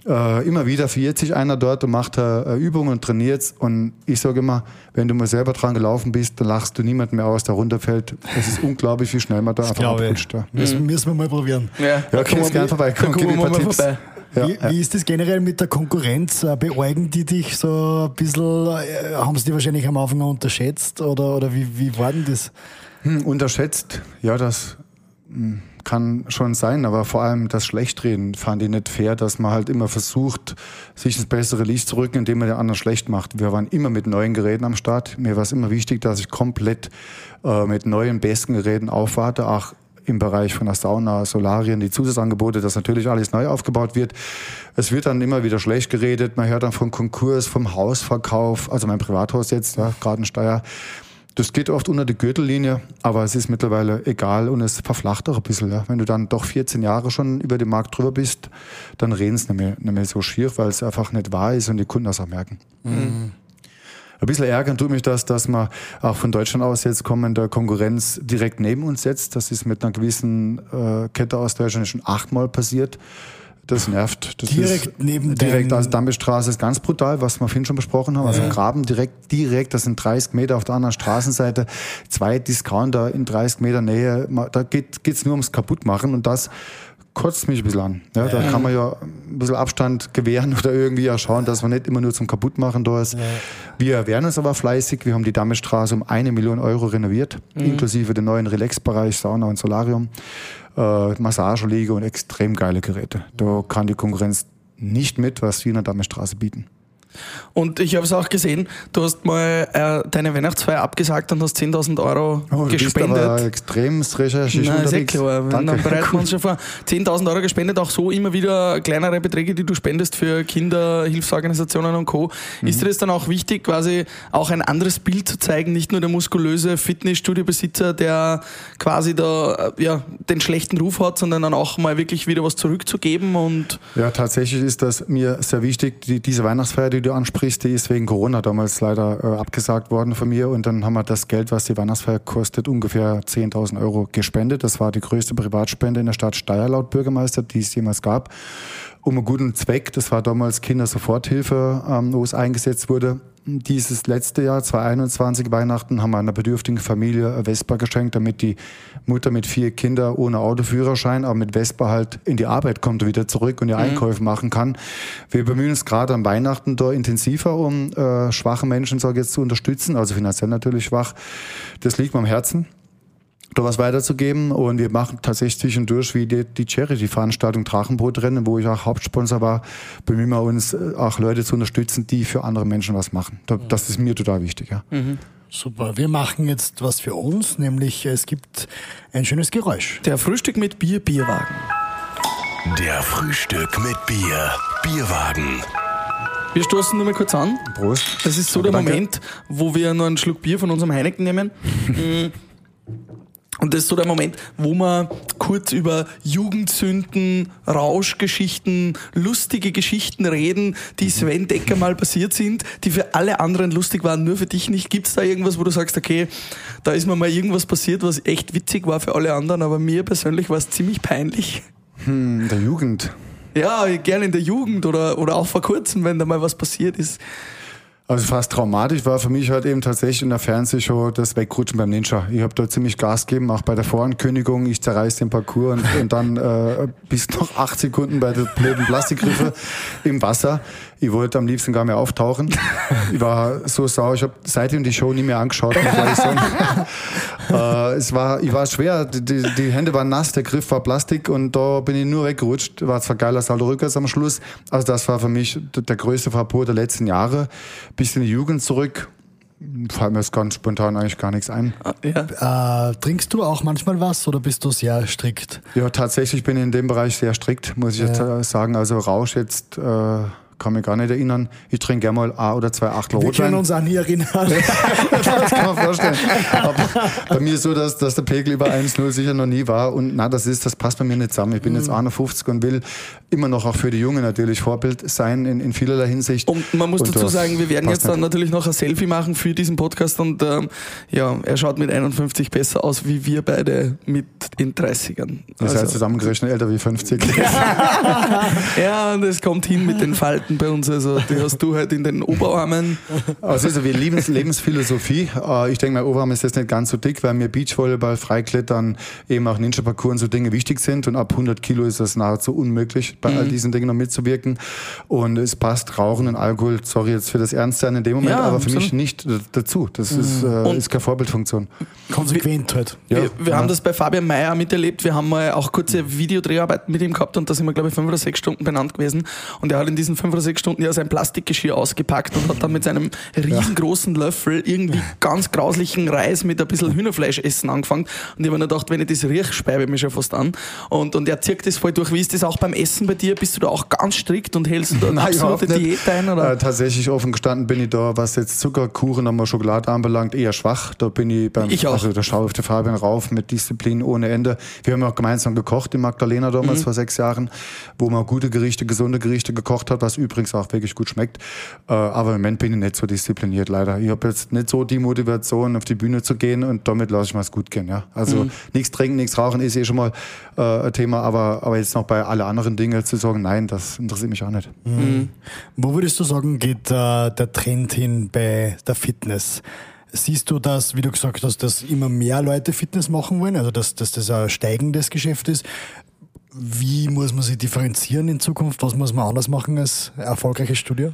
Äh, immer wieder verirrt sich einer dort und macht äh, Übungen und trainiert. Und ich sage immer, wenn du mal selber dran gelaufen bist, dann lachst du niemand mehr aus, der runterfällt. Es ist unglaublich, wie schnell man da einfach abrutscht. Ja. Müssen, müssen wir mal probieren. Ja, ja kannst gerne vorbeikommen. Gib ein paar Tipps. Vorbei. Ja, wie, wie, ist das generell mit der Konkurrenz? Äh, beäugen die dich so ein bisschen, äh, haben sie die wahrscheinlich am Anfang unterschätzt oder, oder wie, wie war denn das? Hm, unterschätzt, ja, das hm, kann schon sein, aber vor allem das Schlechtreden fand ich nicht fair, dass man halt immer versucht, sich ins bessere Licht zu rücken, indem man den anderen schlecht macht. Wir waren immer mit neuen Geräten am Start. Mir war es immer wichtig, dass ich komplett äh, mit neuen, besten Geräten aufwarte, auch im Bereich von der Sauna, Solarien, die Zusatzangebote, dass natürlich alles neu aufgebaut wird. Es wird dann immer wieder schlecht geredet. Man hört dann von Konkurs, vom Hausverkauf, also mein Privathaus jetzt, ja, Gartensteier. Das geht oft unter die Gürtellinie, aber es ist mittlerweile egal und es verflacht auch ein bisschen. Ja. Wenn du dann doch 14 Jahre schon über den Markt drüber bist, dann reden es nicht mehr, nicht mehr so schier, weil es einfach nicht wahr ist und die Kunden das auch merken. Mhm. Ein bisschen ärgern tut mich das, dass man auch von Deutschland aus jetzt kommende Konkurrenz direkt neben uns setzt. Das ist mit einer gewissen äh, Kette aus Deutschland schon achtmal passiert. Das nervt. Das direkt ist neben Direkt, also Dambestraße ist ganz brutal, was wir vorhin schon besprochen haben. Also Graben direkt, direkt, das sind 30 Meter auf der anderen Straßenseite. Zwei Discounter in 30 Meter Nähe. Da geht es nur ums Kaputtmachen und das kotzt mich ein bisschen an. Ja, da kann man ja ein bisschen Abstand gewähren oder irgendwie ja schauen, dass man nicht immer nur zum Kaputtmachen da ist. Wir werden uns aber fleißig. Wir haben die Dammestraße um eine Million Euro renoviert, mhm. inklusive den neuen Relax-Bereich, Sauna und Solarium, äh, Massageliege und extrem geile Geräte. Da kann die Konkurrenz nicht mit, was wir in der Dammestraße bieten. Und ich habe es auch gesehen, du hast mal äh, deine Weihnachtsfeier abgesagt und hast 10.000 Euro oh, du gespendet. Bist aber extrem recherchisch Nein, ist eh klar. Dann bereiten wir uns schon vor. 10.000 Euro gespendet, auch so immer wieder kleinere Beträge, die du spendest für Kinder, Hilfsorganisationen und Co. Mhm. Ist dir das dann auch wichtig, quasi auch ein anderes Bild zu zeigen, nicht nur der muskulöse Fitnessstudiobesitzer, der quasi da äh, ja, den schlechten Ruf hat, sondern dann auch mal wirklich wieder was zurückzugeben und Ja, tatsächlich ist das mir sehr wichtig, die, diese Weihnachtsfeier, die die du ansprichst, die ist wegen Corona damals leider äh, abgesagt worden von mir. Und dann haben wir das Geld, was die Weihnachtsfeier kostet, ungefähr 10.000 Euro gespendet. Das war die größte Privatspende in der Stadt Steyr laut Bürgermeister, die es jemals gab um einen guten Zweck. Das war damals Kindersoforthilfe, ähm, wo es eingesetzt wurde. Dieses letzte Jahr, 2021 Weihnachten, haben wir einer bedürftigen Familie eine Vespa geschenkt, damit die Mutter mit vier Kindern ohne Autoführerschein, aber mit Vespa halt in die Arbeit kommt und wieder zurück und ihr mhm. Einkäufe machen kann. Wir bemühen uns gerade an Weihnachten da intensiver, um äh, schwache Menschen, sage ich jetzt, zu unterstützen, also finanziell natürlich schwach. Das liegt mir am Herzen da was weiterzugeben. Und wir machen tatsächlich zwischendurch wie die, die Charity-Veranstaltung Drachenbootrennen, wo ich auch Hauptsponsor war, bemühen wir uns äh, auch Leute zu unterstützen, die für andere Menschen was machen. Das ist mir total wichtig. Ja. Mhm. Super. Wir machen jetzt was für uns, nämlich es gibt ein schönes Geräusch. Der Frühstück mit Bier, Bierwagen. Der Frühstück mit Bier, Bierwagen. Wir stoßen nur mal kurz an. Prost. Das ist so der Danke. Moment, wo wir nur einen Schluck Bier von unserem Heineken nehmen. Und das ist so der Moment, wo man kurz über Jugendsünden, Rauschgeschichten, lustige Geschichten reden, die mhm. Sven Decker mal passiert sind, die für alle anderen lustig waren, nur für dich nicht. Gibt es da irgendwas, wo du sagst, okay, da ist mir mal irgendwas passiert, was echt witzig war für alle anderen, aber mir persönlich war es ziemlich peinlich? Hm, der Jugend. Ja, gerne in der Jugend oder, oder auch vor kurzem, wenn da mal was passiert ist. Also fast traumatisch war für mich halt eben tatsächlich in der Fernsehshow das Wegrutschen beim Ninja. Ich habe da ziemlich Gas gegeben, auch bei der Vorankündigung. Ich zerreiß den Parcours und, und dann äh, bis noch acht Sekunden bei der blöden Plastikgriffe im Wasser. Ich wollte am liebsten gar mehr auftauchen. Ich war so sauer. Ich habe seitdem die Show nie mehr angeschaut. äh, es war, ich war schwer. Die, die, Hände waren nass, der Griff war Plastik und da bin ich nur weggerutscht. War zwar geiler Salto rückwärts am Schluss. Also das war für mich der größte Verpot der letzten Jahre. Bis in die Jugend zurück fällt mir jetzt ganz spontan eigentlich gar nichts ein. Ah, ja. Äh, trinkst du auch manchmal was oder bist du sehr strikt? Ja, tatsächlich bin ich in dem Bereich sehr strikt, muss ich ja. jetzt sagen. Also Rausch jetzt äh, kann mich gar nicht erinnern. Ich trinke gerne mal ein oder zwei Achtel Rotwein. Wir können uns auch nie erinnern. das kann man vorstellen. Aber bei mir ist so, dass, dass der Pegel über 1,0 sicher noch nie war. Und na, das ist, das passt bei mir nicht zusammen. Ich bin jetzt 51 mhm. und will immer noch auch für die Jungen natürlich Vorbild sein in, in vielerlei Hinsicht. Und man muss und dazu sagen, wir werden jetzt dann natürlich noch ein Selfie machen für diesen Podcast und ähm, ja, er schaut mit 51 besser aus wie wir beide mit in 30ern. Ihr also. seid zusammengerechnet älter wie 50. ja, und es kommt hin mit den Falten Seiten bei uns. Also die hast du halt in den Oberarmen. Also, also wir lieben Lebensphilosophie. Äh, ich denke, mein Oberarm ist jetzt nicht ganz so dick, weil mir Beachvolleyball, Freiklettern, eben auch Ninja-Parcours und so Dinge wichtig sind. Und ab 100 Kilo ist das nahezu unmöglich, bei mhm. all diesen Dingen noch mitzuwirken. Und es passt Rauchen und Alkohol, sorry jetzt für das Ernstsein in dem Moment, ja, aber für absolut. mich nicht dazu. Das mhm. ist, äh, ist keine Vorbildfunktion. Konsequent halt. Ja, wir, wir ja. haben das bei Fabian Mayer miterlebt. Wir haben mal auch kurze Videodreharbeiten mit ihm gehabt und da sind wir, glaube ich, fünf oder sechs Stunden benannt gewesen. Und er hat in diesen fünf oder oder sechs Stunden ja sein Plastikgeschirr ausgepackt und hat dann mit seinem riesengroßen Löffel irgendwie ganz grauslichen Reis mit ein bisschen Hühnerfleisch essen angefangen. Und ich habe mir gedacht, wenn ich das rieche, speibe ich mich schon fast an. Und, und er zieht das voll durch. Wie ist das auch beim Essen bei dir? Bist du da auch ganz strikt und hältst du da eine absolute Diät ein? Oder? Äh, tatsächlich offen gestanden bin ich da, was jetzt Zuckerkuchen und Schokolade anbelangt, eher schwach. Da bin ich beim, ich auch. also da schaue ich auf den Fabian rauf mit Disziplin ohne Ende. Wir haben auch gemeinsam gekocht in Magdalena damals mhm. vor sechs Jahren, wo man gute Gerichte, gesunde Gerichte gekocht hat, was übrigens auch wirklich gut schmeckt. Äh, aber im Moment bin ich nicht so diszipliniert leider. Ich habe jetzt nicht so die Motivation, auf die Bühne zu gehen und damit lasse ich mal es gut gehen. Ja? Also mhm. nichts trinken, nichts rauchen ist eh schon mal äh, ein Thema, aber, aber jetzt noch bei alle anderen Dingen zu sagen, nein, das interessiert mich auch nicht. Mhm. Wo würdest du sagen, geht äh, der Trend hin bei der Fitness? Siehst du das, wie du gesagt hast, dass immer mehr Leute Fitness machen wollen, also dass, dass das ein steigendes Geschäft ist? Wie muss man sich differenzieren in Zukunft? Was muss man anders machen als erfolgreiche Studie?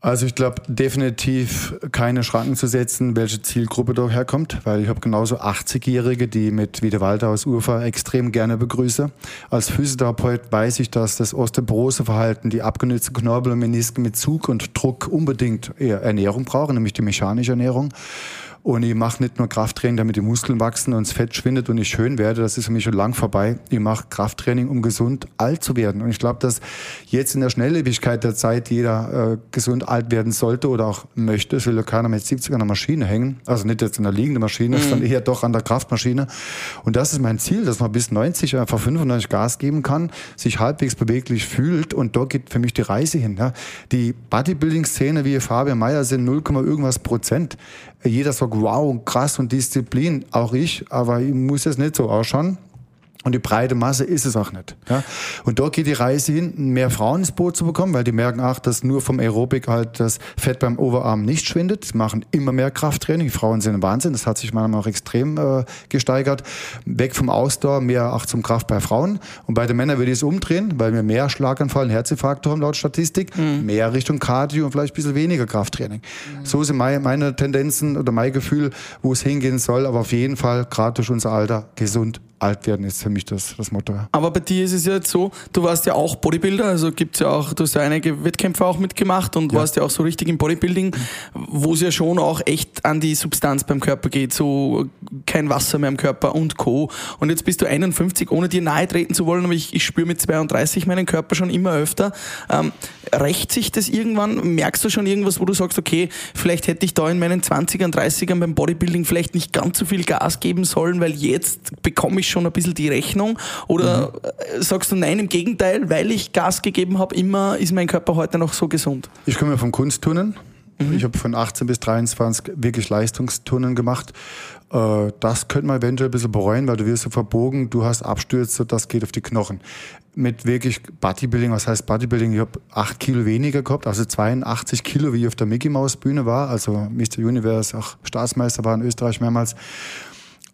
Also ich glaube definitiv keine Schranken zu setzen, welche Zielgruppe da herkommt, weil ich habe genauso 80-Jährige, die mit Wiedewalter aus Ufer extrem gerne begrüße. Als Physiotherapeut weiß ich, dass das Osteoporose-Verhalten, die abgenützten Knorpel und Menisken mit Zug und Druck unbedingt Ernährung brauchen, nämlich die mechanische Ernährung. Und ich mache nicht nur Krafttraining, damit die Muskeln wachsen und das Fett schwindet und ich schön werde. Das ist für mich schon lang vorbei. Ich mache Krafttraining, um gesund alt zu werden. Und ich glaube, dass jetzt in der Schnelllebigkeit der Zeit jeder äh, gesund alt werden sollte oder auch möchte. Es will ja keiner mit 70 an der Maschine hängen. Also nicht jetzt in der liegenden Maschine, mhm. sondern eher doch an der Kraftmaschine. Und das ist mein Ziel, dass man bis 90, einfach 95 Gas geben kann, sich halbwegs beweglich fühlt. Und da geht für mich die Reise hin. Ja. Die Bodybuilding-Szene wie Fabian Meyer sind 0, irgendwas Prozent. Jeder sagt, wow, krass und Disziplin, auch ich, aber ich muss es nicht so ausschauen. Und die breite Masse ist es auch nicht. Ja? Und dort geht die Reise hin, mehr Frauen ins Boot zu bekommen, weil die merken, ach, dass nur vom Aerobik halt das Fett beim Oberarm nicht schwindet. Sie machen immer mehr Krafttraining. Die Frauen sind ein Wahnsinn. Das hat sich manchmal auch extrem äh, gesteigert. Weg vom Ausdauer, mehr auch zum Kraft bei Frauen. Und bei den Männern würde ich es umdrehen, weil wir mehr Schlaganfall und Herzinfarkt haben laut Statistik. Mhm. Mehr Richtung Cardio und vielleicht ein bisschen weniger Krafttraining. Mhm. So sind meine, meine Tendenzen oder mein Gefühl, wo es hingehen soll. Aber auf jeden Fall, gerade durch unser Alter, gesund alt werden ist für mich das, das Motto. Aber bei dir ist es ja jetzt so, du warst ja auch Bodybuilder, also gibt's ja auch, du hast ja einige Wettkämpfe auch mitgemacht und ja. warst ja auch so richtig im Bodybuilding, wo es ja schon auch echt an die Substanz beim Körper geht, so kein Wasser mehr im Körper und Co. Und jetzt bist du 51, ohne dir nahe treten zu wollen, aber ich, ich spüre mit 32 meinen Körper schon immer öfter. Ähm, rächt sich das irgendwann? Merkst du schon irgendwas, wo du sagst, okay, vielleicht hätte ich da in meinen 20ern, 30ern beim Bodybuilding vielleicht nicht ganz so viel Gas geben sollen, weil jetzt bekomme ich schon ein bisschen die Rechnung? Oder mhm. sagst du nein, im Gegenteil, weil ich Gas gegeben habe, immer ist mein Körper heute noch so gesund? Ich komme vom Kunstturnen. Mhm. Ich habe von 18 bis 23 wirklich Leistungsturnen gemacht. Äh, das könnte man eventuell ein bisschen bereuen, weil du wirst so verbogen, du hast Abstürze, das geht auf die Knochen. Mit wirklich Bodybuilding, was heißt Bodybuilding? Ich habe 8 Kilo weniger gehabt, also 82 Kilo, wie ich auf der Mickey Mouse Bühne war. Also Mr. Universe, auch Staatsmeister war in Österreich mehrmals.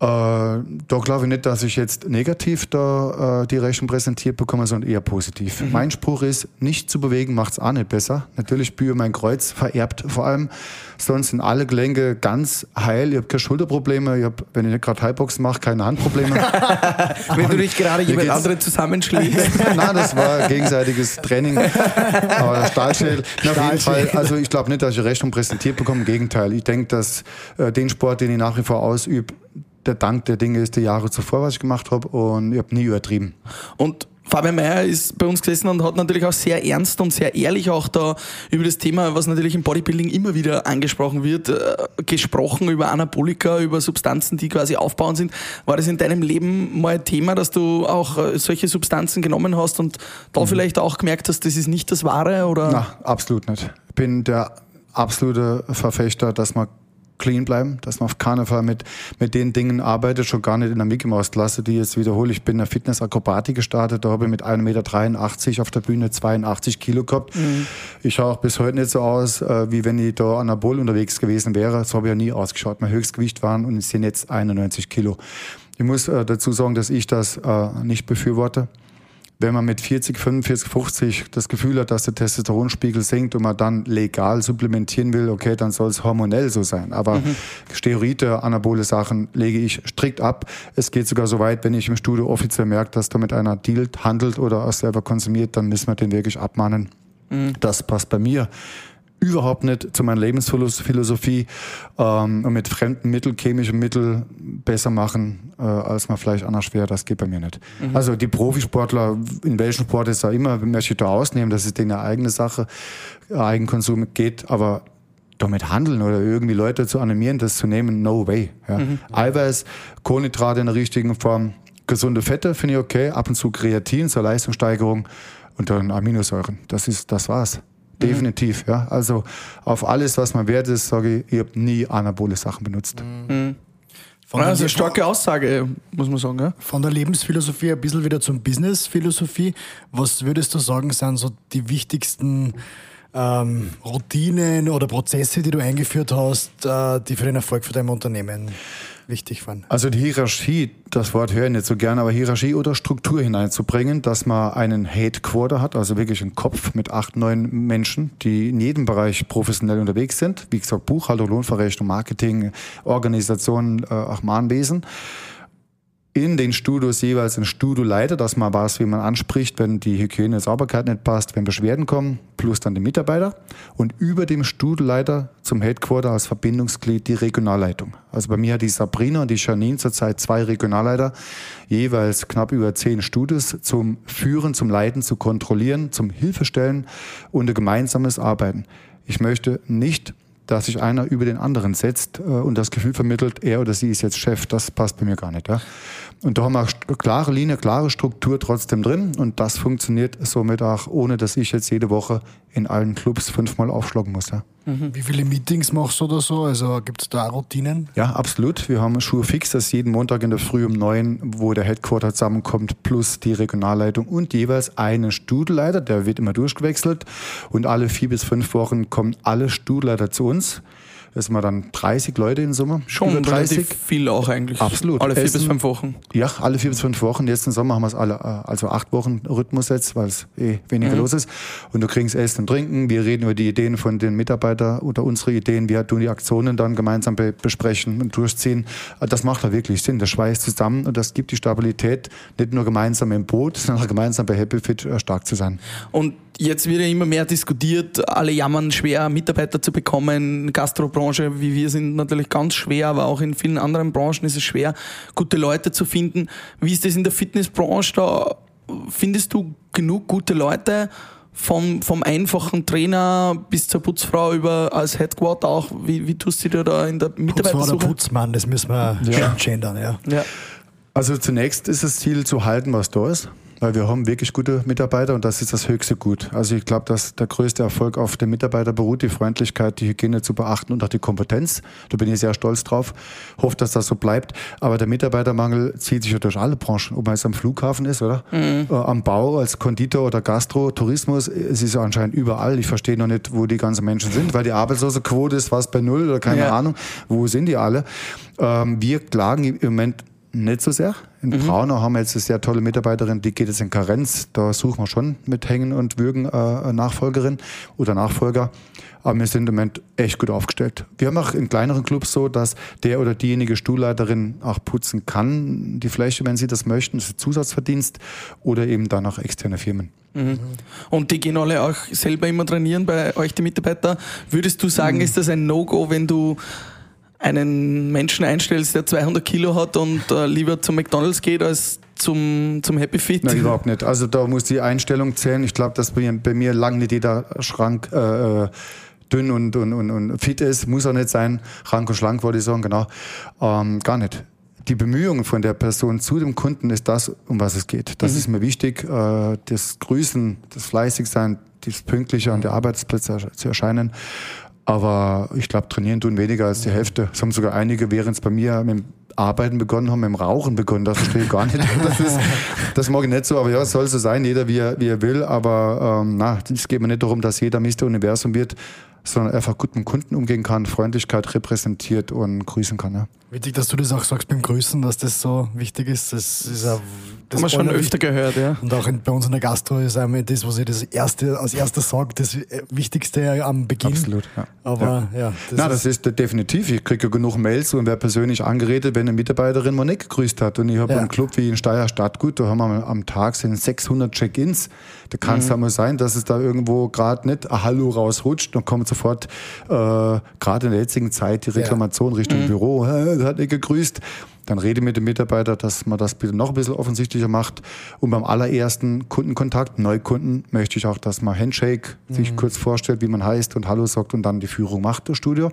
Äh, da glaube ich nicht, dass ich jetzt negativ da äh, die Rechnung präsentiert bekomme, sondern eher positiv. Mhm. Mein Spruch ist, nicht zu bewegen macht es auch nicht besser. Natürlich bühe mein Kreuz vererbt vor allem. Sonst sind alle Gelenke ganz heil. Ich habe keine Schulterprobleme. Ich habe, wenn ich nicht gerade Highbox mache, keine Handprobleme. wenn du dich gerade jemand anderen zusammenschlägst. Nein, das war gegenseitiges Training. Aber Stahlschädel. auf jeden Fall. Also ich glaube nicht, dass ich Rechnung präsentiert bekomme. Im Gegenteil. Ich denke, dass äh, den Sport, den ich nach wie vor ausübe, der Dank der Dinge ist die Jahre zuvor, was ich gemacht habe und ich habe nie übertrieben. Und Fabian Mayer ist bei uns gesessen und hat natürlich auch sehr ernst und sehr ehrlich auch da über das Thema, was natürlich im Bodybuilding immer wieder angesprochen wird, äh, gesprochen über Anabolika, über Substanzen, die quasi aufbauend sind. War das in deinem Leben mal ein Thema, dass du auch äh, solche Substanzen genommen hast und da mhm. vielleicht auch gemerkt hast, das ist nicht das Wahre? Oder? Na, absolut nicht. Ich bin der absolute Verfechter, dass man clean bleiben, dass man auf keinen Fall mit, mit den Dingen arbeitet, schon gar nicht in der Mickey Mouse Klasse, die jetzt wiederhole. Ich bin in der Fitness-Akrobatik gestartet, da habe ich mit 1,83 Meter auf der Bühne 82 Kilo gehabt. Mhm. Ich schaue auch bis heute nicht so aus, äh, wie wenn ich da an der Bull unterwegs gewesen wäre. So habe ich ja nie ausgeschaut. Mein Höchstgewicht waren und es sind jetzt 91 Kilo. Ich muss äh, dazu sagen, dass ich das äh, nicht befürworte wenn man mit 40, 45, 50 das Gefühl hat, dass der Testosteronspiegel sinkt und man dann legal supplementieren will, okay, dann soll es hormonell so sein. Aber mhm. Steroide, anabole Sachen lege ich strikt ab. Es geht sogar so weit, wenn ich im Studio offiziell merke, dass da mit einer dealt, handelt oder auch selber konsumiert, dann müssen wir den wirklich abmahnen. Das passt bei mir überhaupt nicht zu meiner Lebensphilosophie ähm, und mit fremden Mitteln, chemischen Mitteln besser machen, äh, als man vielleicht anders wäre, das geht bei mir nicht. Mhm. Also die Profisportler, in welchem Sport ist ja immer, möchte ich da ausnehmen, das ist denen eine eigene Sache, Eigenkonsum geht, aber damit handeln oder irgendwie Leute zu animieren, das zu nehmen, no way. Ja. Mhm. Eiweiß, Kohlenhydrate in der richtigen Form, gesunde Fette finde ich okay, ab und zu Kreatin zur Leistungssteigerung und dann Aminosäuren. Das ist, das war's. Definitiv, ja. Also auf alles, was man wert ist, sage ich, ich habe nie anabole Sachen benutzt. Mhm. Von ja, das ist eine starke Aussage, muss man sagen. Ja? Von der Lebensphilosophie ein bisschen wieder zum Businessphilosophie. Was würdest du sagen, sind so die wichtigsten ähm, Routinen oder Prozesse, die du eingeführt hast, äh, die für den Erfolg für dein Unternehmen wichtig waren? Also die Hierarchie, das Wort höre ich nicht so gerne, aber Hierarchie oder Struktur hineinzubringen, dass man einen Headquarter hat, also wirklich einen Kopf mit acht, neun Menschen, die in jedem Bereich professionell unterwegs sind. Wie gesagt, Buchhaltung, Lohnverrechnung, Marketing, Organisation, äh, auch Mahnwesen in den Studios jeweils ein Studioleiter, dass man weiß, wie man anspricht, wenn die Hygiene Sauberkeit nicht passt, wenn Beschwerden kommen, plus dann die Mitarbeiter. Und über dem Studioleiter zum Headquarter als Verbindungsglied die Regionalleitung. Also bei mir hat die Sabrina und die Janine zurzeit zwei Regionalleiter, jeweils knapp über zehn Studios zum Führen, zum Leiten, zu kontrollieren, zum Hilfestellen und ein gemeinsames Arbeiten. Ich möchte nicht dass sich einer über den anderen setzt äh, und das Gefühl vermittelt, er oder sie ist jetzt Chef, das passt bei mir gar nicht. Ja? Und da haben wir klare Linie, klare Struktur trotzdem drin. Und das funktioniert somit auch, ohne dass ich jetzt jede Woche in allen Clubs fünfmal aufschlagen muss. Ja. Mhm. Wie viele Meetings machst du oder so? Also gibt es da Routinen? Ja, absolut. Wir haben Schuhe fix, das jeden Montag in der Früh um neun, wo der Headquarter zusammenkommt, plus die Regionalleitung und jeweils einen Studelleiter, der wird immer durchgewechselt. Und alle vier bis fünf Wochen kommen alle Studelleiter zu uns. Das sind wir dann 30 Leute in Summe. Schon über 30. viel auch eigentlich. Absolut. Alle vier Essen, bis fünf Wochen. Ja, alle vier bis fünf Wochen. Jetzt im Sommer haben wir es alle, äh, also acht Wochen Rhythmus jetzt, weil es eh weniger mhm. los ist. Und du kriegst Essen und Trinken. Wir reden über die Ideen von den Mitarbeitern oder unsere Ideen. Wir tun die Aktionen dann gemeinsam be besprechen und durchziehen. Äh, das macht da wirklich Sinn. Das schweißt zusammen und das gibt die Stabilität, nicht nur gemeinsam im Boot, sondern auch gemeinsam bei Happy Fit äh, stark zu sein. Und jetzt wird ja immer mehr diskutiert, alle jammern schwer, Mitarbeiter zu bekommen. Gastrobranche, wie wir sind natürlich ganz schwer, aber auch in vielen anderen Branchen ist es schwer, gute Leute zu finden. Wie ist das in der Fitnessbranche? Da findest du genug gute Leute? Vom, vom einfachen Trainer bis zur Putzfrau über als Headquarter auch. Wie, wie tust du dir da in der Mitarbeitersuche? Putzfrau oder Putzmann, das müssen wir ja. gendern, ja. ja. Also zunächst ist das Ziel zu halten, was da ist weil wir haben wirklich gute Mitarbeiter und das ist das höchste Gut. Also ich glaube, dass der größte Erfolg auf den Mitarbeiter beruht, die Freundlichkeit, die Hygiene zu beachten und auch die Kompetenz. Da bin ich sehr stolz drauf. Hoffe, dass das so bleibt. Aber der Mitarbeitermangel zieht sich ja durch alle Branchen, ob man jetzt am Flughafen ist, oder? Mhm. Äh, am Bau, als Konditor oder Gastro, Tourismus. Es ist ja anscheinend überall. Ich verstehe noch nicht, wo die ganzen Menschen sind, weil die Arbeitslosenquote ist fast bei Null oder keine ja. Ahnung. Wo sind die alle? Ähm, wir klagen im Moment nicht so sehr. In mhm. Braunau haben wir jetzt eine sehr tolle Mitarbeiterin, die geht jetzt in Karenz. Da suchen wir schon mit Hängen und Würgen äh, Nachfolgerin oder Nachfolger. Aber wir sind im Moment echt gut aufgestellt. Wir haben auch in kleineren Clubs so, dass der oder diejenige Stuhlleiterin auch putzen kann, die Fläche, wenn sie das möchten. Das ist Zusatzverdienst oder eben dann auch externe Firmen. Mhm. Und die gehen alle auch selber immer trainieren bei euch, die Mitarbeiter. Würdest du sagen, mhm. ist das ein No-Go, wenn du einen Menschen einstellst, der 200 Kilo hat und äh, lieber zum McDonalds geht als zum, zum Happy Fit? Nein, überhaupt nicht. Also da muss die Einstellung zählen. Ich glaube, dass bei, bei mir lang nicht jeder Schrank äh, äh, dünn und, und, und, und fit ist. Muss auch nicht sein. Rank und schlank wollte ich sagen, genau. Ähm, gar nicht. Die Bemühungen von der Person zu dem Kunden ist das, um was es geht. Das mhm. ist mir wichtig. Äh, das Grüßen, das Fleißigsein, das Pünktliche an der Arbeitsplätze zu erscheinen. Aber ich glaube, trainieren tun weniger als die Hälfte. Es haben sogar einige, während es bei mir mit dem Arbeiten begonnen haben, mit dem Rauchen begonnen. Das verstehe ich gar nicht. Das, ist, das mag ich nicht so, aber ja, es soll so sein, jeder wie er, wie er will. Aber ähm, na, es geht mir nicht darum, dass jeder Mr. Universum wird, sondern einfach gut mit dem Kunden umgehen kann, Freundlichkeit repräsentiert und grüßen kann. Ja. Wichtig, dass du das auch sagst beim Grüßen, dass das so wichtig ist. Das ist ja Das haben wir schon öfter gehört, ja. Und auch in, bei uns in der Gastro ist einmal das, was ich das erste, als erstes sage, das Wichtigste am Beginn. Absolut, ja. Aber ja, ja das, Na, ist das ist definitiv. Ich kriege ja genug Mails und wer persönlich angeredet, wenn eine Mitarbeiterin mal nicht gegrüßt hat. Und ich habe ja. einen Club wie in Steyr Stadtgut, da haben wir am Tag sind 600 Check-ins. Da kann es mhm. einmal sein, dass es da irgendwo gerade nicht ein Hallo rausrutscht und kommt sofort, äh, gerade in der jetzigen Zeit, die Reklamation ja. Richtung mhm. Büro, hat gegrüßt. Dann rede mit dem Mitarbeiter, dass man das bitte noch ein bisschen offensichtlicher macht. Und beim allerersten Kundenkontakt, Neukunden, möchte ich auch, dass man Handshake mhm. sich kurz vorstellt, wie man heißt und Hallo sagt und dann die Führung macht, das Studio.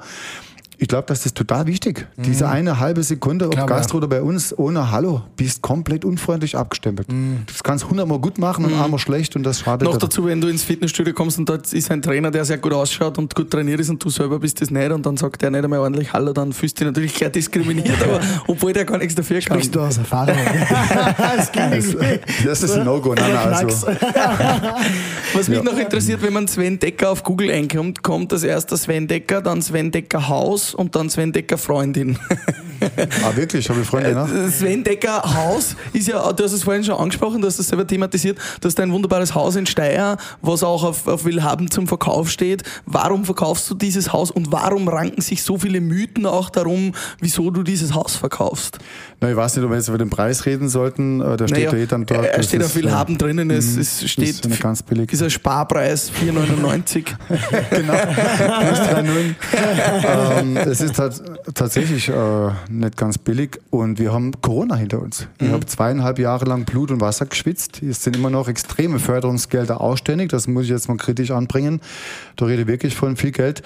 Ich glaube, das ist total wichtig. Mhm. Diese eine halbe Sekunde, ob Klar, Gastro oder bei uns, ohne Hallo, bist komplett unfreundlich abgestempelt. Mhm. Das kannst hundertmal gut machen und mhm. einmal schlecht und das schadet. Noch dazu, wenn du ins Fitnessstudio kommst und dort ist ein Trainer, der sehr gut ausschaut und gut trainiert ist und du selber bist das nicht und dann sagt der nicht einmal ordentlich Hallo, dann fühlst du dich natürlich gleich diskriminiert, aber obwohl der gar nichts dafür kann. Sprichst du aus Erfahrung? das, das, das, ist ein No-Go. Also. Was mich ja. noch interessiert, wenn man Sven Decker auf Google einkommt, kommt das erste Sven Decker, dann Sven Decker Haus und dann Sven Decker Freundin. ah, wirklich? Habe ich Freundin, ne? Äh, Sven Decker Haus ist ja, du hast es vorhin schon angesprochen, du hast es selber thematisiert, du hast ein wunderbares Haus in Steyr, was auch auf, auf Willhaben zum Verkauf steht. Warum verkaufst du dieses Haus und warum ranken sich so viele Mythen auch darum, wieso du dieses Haus verkaufst? Na, ich weiß nicht, ob wir jetzt über den Preis reden sollten. Äh, der steht naja, ja eh dann dort. Er steht auf Willhaben ja, drinnen, es, mhm. es steht. Ist eine ganz billig. Ist ein Sparpreis 4,99. genau. ähm, es ist halt tatsächlich äh, nicht ganz billig und wir haben Corona hinter uns. Ich mhm. habe zweieinhalb Jahre lang Blut und Wasser geschwitzt. Es sind immer noch extreme Förderungsgelder ausständig. Das muss ich jetzt mal kritisch anbringen. Da rede ich wirklich von viel Geld.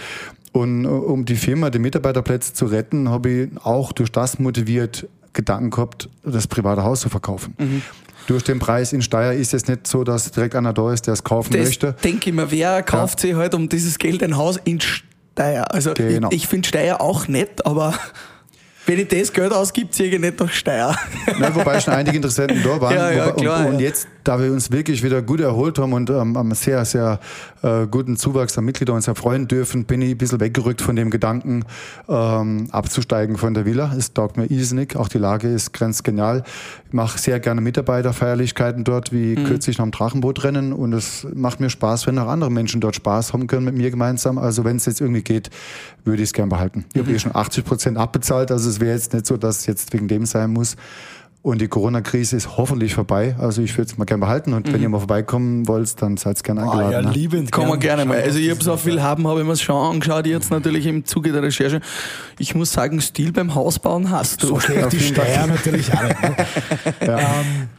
Und äh, um die Firma, die Mitarbeiterplätze zu retten, habe ich auch durch das motiviert, Gedanken gehabt, das private Haus zu verkaufen. Mhm. Durch den Preis in Steyr ist es nicht so, dass direkt einer da ist, der es kaufen das möchte. denke ich mir, wer kauft ja. sich halt um dieses Geld ein Haus in Steyr? Also genau. ich, ich finde Steyr auch nett, aber wenn ich das Geld ausgibt, ziehe ich nicht nach Steyr. Nein, wobei schon einige Interessenten da waren. Ja, ja, klar, und, und, jetzt, da wir uns wirklich wieder gut erholt haben und ähm, einen sehr, sehr äh, guten Zuwachs an Mitgliedern uns erfreuen dürfen, bin ich ein bisschen weggerückt von dem Gedanken, ähm, abzusteigen von der Villa. Es taugt mir irrsinnig. Auch die Lage ist grenzgenial. Ich mache sehr gerne Mitarbeiterfeierlichkeiten dort, wie mhm. kürzlich noch am Drachenbootrennen. Und es macht mir Spaß, wenn auch andere Menschen dort Spaß haben können mit mir gemeinsam. Also wenn es jetzt irgendwie geht, würde ich es gern behalten. Ich mhm. habe eh schon 80 Prozent abbezahlt. Also es wäre jetzt nicht so, dass es jetzt wegen dem sein muss. Und die Corona-Krise ist hoffentlich vorbei. Also ich würde es mal gerne behalten. Und mhm. wenn ihr mal vorbeikommen wollt, dann seid gerne eingeladen. Oh, ja, ne? liebend. Kommen wir gerne mal. Also ich habe so viel haben, habe ich mir schon angeschaut, jetzt natürlich im Zuge der Recherche. Ich muss sagen, Stil beim Hausbauen hast du. So schlecht die Steuer natürlich auch nicht. Ne? ja. ähm,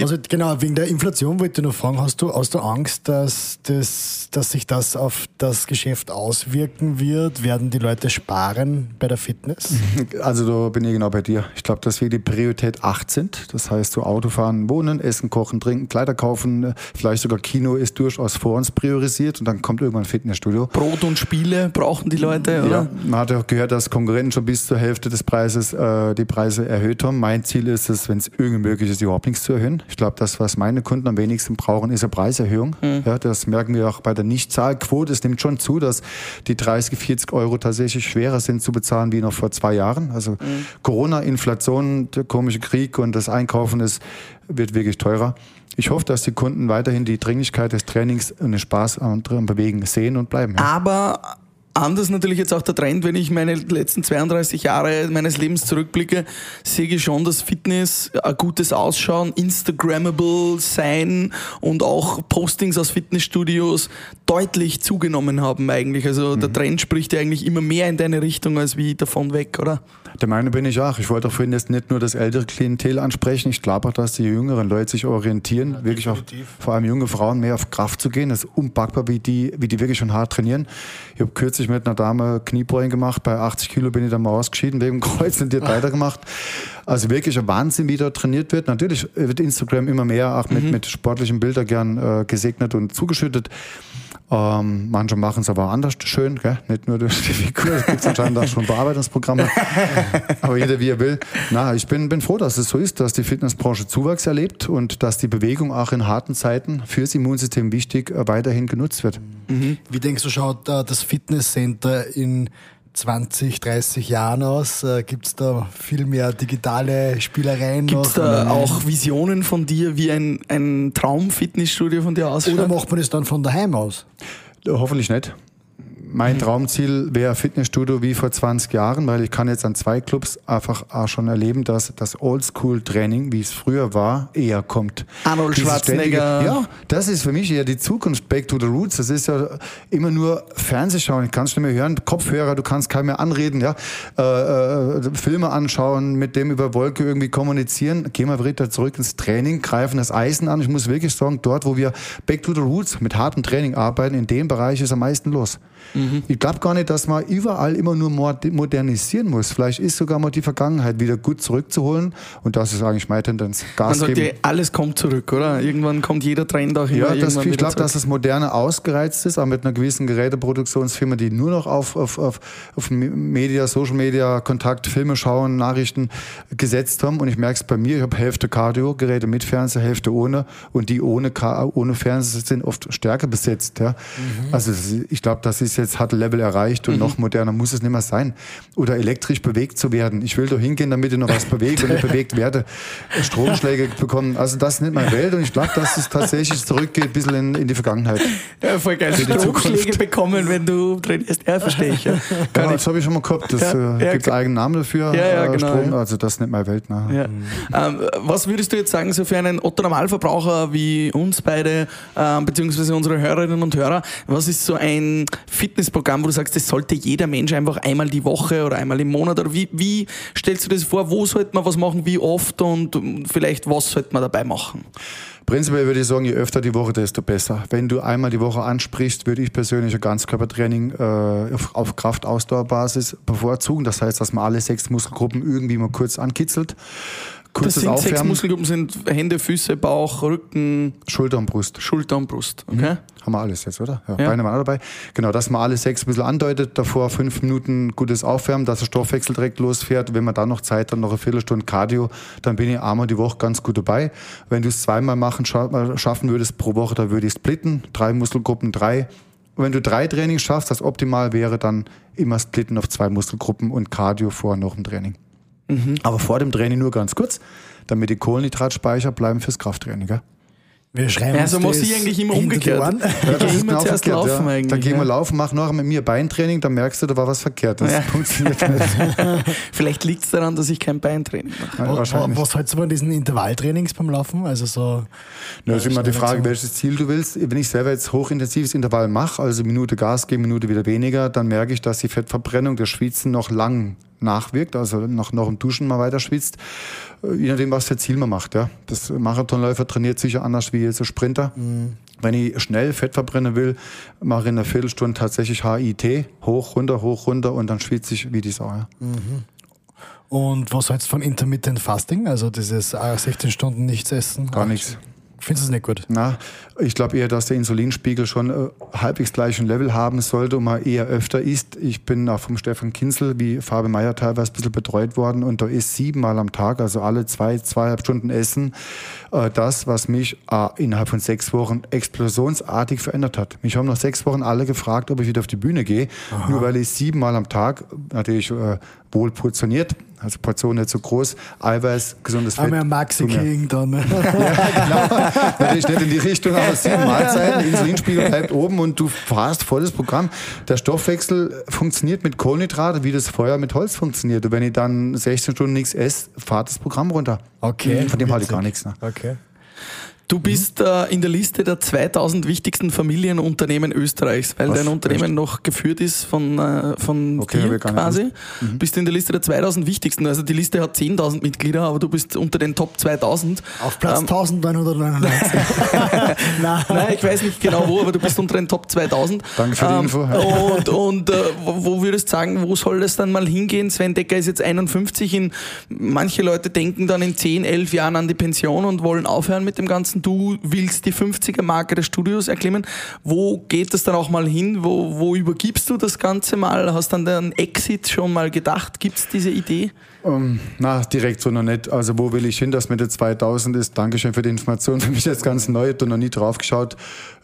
also genau, wegen der Inflation wollte ich noch fragen, hast du, hast du Angst, dass, das, dass sich das auf das Geschäft auswirken wird? Werden die Leute sparen bei der Fitness? Also da bin ich genau bei dir. Ich glaube, dass wir die Priorität 8 sind. Das heißt, so Autofahren, Wohnen, Essen, Kochen, Trinken, Kleider kaufen, vielleicht sogar Kino ist durchaus vor uns priorisiert und dann kommt irgendwann ein Fitnessstudio. Brot und Spiele brauchen die Leute, oder? Ja, man hat ja gehört, dass Konkurrenten schon bis zur Hälfte des Preises äh, die Preise erhöht haben. Mein Ziel ist es, wenn es irgendwie möglich ist, überhaupt nichts zu erhöhen. Ich glaube, das, was meine Kunden am wenigsten brauchen, ist eine Preiserhöhung. Mhm. Ja, das merken wir auch bei der Nichtzahlquote. Es nimmt schon zu, dass die 30, 40 Euro tatsächlich schwerer sind zu bezahlen wie noch vor zwei Jahren. Also mhm. Corona, Inflation, der komische Krieg und das Einkaufen ist, wird wirklich teurer. Ich hoffe, dass die Kunden weiterhin die Dringlichkeit des Trainings und den Spaß am Bewegen sehen und bleiben. Ja. Aber Anders natürlich jetzt auch der Trend, wenn ich meine letzten 32 Jahre meines Lebens zurückblicke, sehe ich schon, dass Fitness, ein gutes Ausschauen, Instagrammable sein und auch Postings aus Fitnessstudios deutlich zugenommen haben eigentlich. Also mhm. der Trend spricht ja eigentlich immer mehr in deine Richtung als wie davon weg, oder? Der Meinung bin ich auch. Ich wollte auch vorhin jetzt nicht nur das ältere Klientel ansprechen. Ich glaube auch, dass die jüngeren Leute sich orientieren, ja, wirklich auch vor allem junge Frauen mehr auf Kraft zu gehen. Das ist unpackbar, wie die, wie die wirklich schon hart trainieren. Ich habe kürzlich mit einer Dame Kniebeugen gemacht. Bei 80 Kilo bin ich dann mal ausgeschieden wegen Kreuz und die hat weitergemacht. Also wirklich ein Wahnsinn, wie dort trainiert wird. Natürlich wird Instagram immer mehr auch mit, mhm. mit sportlichen Bildern gern äh, gesegnet und zugeschüttet. Ähm, manche machen es aber anders schön, gell? nicht nur durch die Figur. Es gibt anscheinend auch schon Bearbeitungsprogramme. aber jeder wie er will. Na, ich bin, bin froh, dass es so ist, dass die Fitnessbranche Zuwachs erlebt und dass die Bewegung auch in harten Zeiten fürs Immunsystem wichtig äh, weiterhin genutzt wird. Mhm. Wie denkst du, schaut äh, das Fitnesscenter in 20, 30 Jahren aus? Äh, Gibt es da viel mehr digitale Spielereien Gibt es da auch Visionen von dir, wie ein, ein Traum-Fitnessstudio von dir ausschaut? Oder macht man das dann von daheim aus? Hoffentlich nicht. Mein Traumziel wäre Fitnessstudio wie vor 20 Jahren, weil ich kann jetzt an zwei Clubs einfach auch schon erleben, dass das Oldschool-Training, wie es früher war, eher kommt. Arnold Dieses Schwarzenegger. Ja, das ist für mich eher die Zukunft. Back to the Roots. Das ist ja immer nur Fernsehschauen. Ich kann es nicht mehr hören. Kopfhörer, du kannst keinem mehr anreden. Ja, äh, äh, Filme anschauen, mit dem über Wolke irgendwie kommunizieren. Gehen wir wieder zurück ins Training, greifen das Eisen an. Ich muss wirklich sagen, dort, wo wir Back to the Roots mit hartem Training arbeiten, in dem Bereich ist am meisten los. Ich glaube gar nicht, dass man überall immer nur mod- modernisieren muss. Vielleicht ist sogar mal die Vergangenheit wieder gut zurückzuholen. Und das ist eigentlich meine Tendenz. Man Gas sagt geben. ja, alles kommt zurück, oder? Irgendwann kommt jeder Trend auch immer Ja, das, ich glaube, dass das Moderne ausgereizt ist, auch mit einer gewissen Geräteproduktionsfirma, die nur noch auf, auf, auf, auf Media, Social Media, Kontakt, Filme schauen, Nachrichten gesetzt haben. Und ich merke es bei mir, ich habe Hälfte Cardio-Geräte mit Fernseher, Hälfte ohne. Und die ohne, ohne Fernseher sind oft stärker besetzt. Ja. Also das ist- ich glaube, das ist jetzt, hat ein Level erreicht und noch moderner muss es nicht mehr sein. Oder elektrisch bewegt zu werden. Ich will doch hingehen, damit ich noch was bewege und ich bewegt werde. Stromschläge bekommen. Also das ist nicht meine Welt und ich glaube, dass es tatsächlich zurückgeht ein bisschen in, in die Vergangenheit. Ja, voll geil. Stromschläge Zukunft. bekommen, wenn du trainierst. Ja, verstehe ich. Ja. Ich. das habe ich schon mal gehabt. Das Ja, äh, ja, gibt ge- eigenen Namen dafür. Ja, ja, äh, genau, Strom. ja. Also das ist nicht meine Welt. Ne? Ähm, was würdest du jetzt sagen, so für einen Otto-Normalverbraucher wie uns beide, ähm, beziehungsweise unsere Hörerinnen und Hörer, was ist so ein Fitnessprogramm, wo du sagst, das sollte jeder Mensch einfach einmal die Woche oder einmal im Monat oder wie, wie stellst du das vor, wo sollte man was machen, wie oft und vielleicht was sollte man dabei machen? Prinzipiell würde ich sagen, je öfter die Woche, desto besser. Wenn du einmal die Woche ansprichst, würde ich persönlich ein Ganzkörpertraining äh, auf Kraft-Ausdauerbasis bevorzugen. Das heißt, dass man alle sechs Muskelgruppen irgendwie mal kurz ankitzelt. Das Kurzes sind sechs Aufwärmen, Muskelgruppen, sind Hände, Füße, Bauch, Rücken, Schulter und Brust. Schulter und Brust. Okay? Haben wir alles jetzt, oder? Ja, Ja. Beine waren auch dabei. Genau, dass man alle sechs ein bisschen andeutet, davor fünf Minuten gutes Aufwärmen, dass der Stoffwechsel direkt losfährt. Wenn man dann noch Zeit hat, noch eine Viertelstunde Cardio, dann bin ich einmal die Woche ganz gut dabei. Wenn du es zweimal machen, äh, schaffen würdest pro Woche, dann würde ich splitten. Drei Muskelgruppen, drei. Und wenn du drei Trainings schaffst, das optimal wäre, dann immer splitten auf zwei Muskelgruppen und Cardio vor noch dem Training. Aber vor dem Training nur ganz kurz, damit die Kohlenhydratspeicher bleiben fürs Krafttraining. Gell? Wir schreiben Ja, so muss das ich eigentlich immer umgekehrt. Ja, das ist immer genau zuerst verkehrt. laufen ja. eigentlich, Dann gehen wir ja. laufen, mach nachher mit mir Beintraining, dann merkst du, da war was verkehrt. Das Ja. funktioniert nicht. Vielleicht liegt es daran, dass ich kein Beintraining mache. Ja, Was, wahrscheinlich. was hältst du von diesen Intervalltrainings beim Laufen? Also so. Ja, ist immer die Frage, so. welches Ziel du willst. Wenn ich selber jetzt hochintensives Intervall mache, also Minute Gas geben, Minute wieder weniger, dann merke ich, dass die Fettverbrennung, das Schwitzen noch lang nachwirkt, also noch, noch im Duschen mal weiter schwitzt, Äh, je nachdem, was für Ziel man macht. Ja. Das Marathonläufer trainiert sicher anders wie jetzt ein Sprinter. Wenn ich schnell Fett verbrennen will, mache ich in einer Viertelstunde tatsächlich HIT, hoch, runter, hoch, runter und dann schwitze ich wie die Sau. Ja. Und was hältst du von Intermittent Fasting? Also dieses äh, 16 Stunden nichts essen? Gar nichts. Findest du es nicht gut? Na, ich glaube eher, dass der Insulinspiegel schon äh, halbwegs gleichen Level haben sollte und man eher öfter isst. Ich bin auch vom Stefan Kinzel wie Fabi Meyer teilweise ein bisschen betreut worden und da ist siebenmal am Tag, also alle zwei, zweieinhalb Stunden Essen, äh, das, was mich äh, innerhalb von sechs Wochen explosionsartig verändert hat. Mich haben nach sechs Wochen alle gefragt, ob ich wieder auf die Bühne gehe, nur weil ich siebenmal am Tag, natürlich äh, wohl portioniert, also Portion nicht so groß, Eiweiß, gesundes Fett. Einmal Maxi zu mir. King dann. Natürlich nicht in die Richtung, aber sieben Mahlzeiten, Insulinspiegel bleibt oben und du fährst volles Programm. Der Stoffwechsel funktioniert mit Kohlenhydrate, wie das Feuer mit Holz funktioniert. Und wenn ich dann 16 Stunden nichts esse, fahrt das Programm runter. Okay. Von dem halte ich gar nichts. Ne? Okay. Du bist äh, in der Liste der 2000 wichtigsten Familienunternehmen Österreichs, weil Was? dein Unternehmen noch geführt ist von, äh, von Okay, dir quasi. Bist du in der Liste der 2000 wichtigsten. Also die Liste hat 10.000 Mitglieder, aber du bist unter den Top 2000. Auf Platz Ähm, 1999. Nein. Nein, ich weiß nicht genau wo, aber du bist unter den Top 2000. Danke für die Ähm, Info. Und, und äh, wo, wo würdest du sagen, wo soll das dann mal hingehen? Sven Decker ist jetzt 51. In, manche Leute denken dann in 10, 11 Jahren an die Pension und wollen aufhören mit dem Ganzen. Du willst die 50er-Marke des Studios erklimmen. Wo geht das dann auch mal hin? Wo, wo übergibst du das Ganze mal? Hast dann den Exit schon mal gedacht? Gibt es diese Idee? Um, na, direkt so noch nicht. Also wo will ich hin, dass mit der 2000 ist? Dankeschön für die Information. Für mich jetzt ganz neu, ich noch nie drauf geschaut.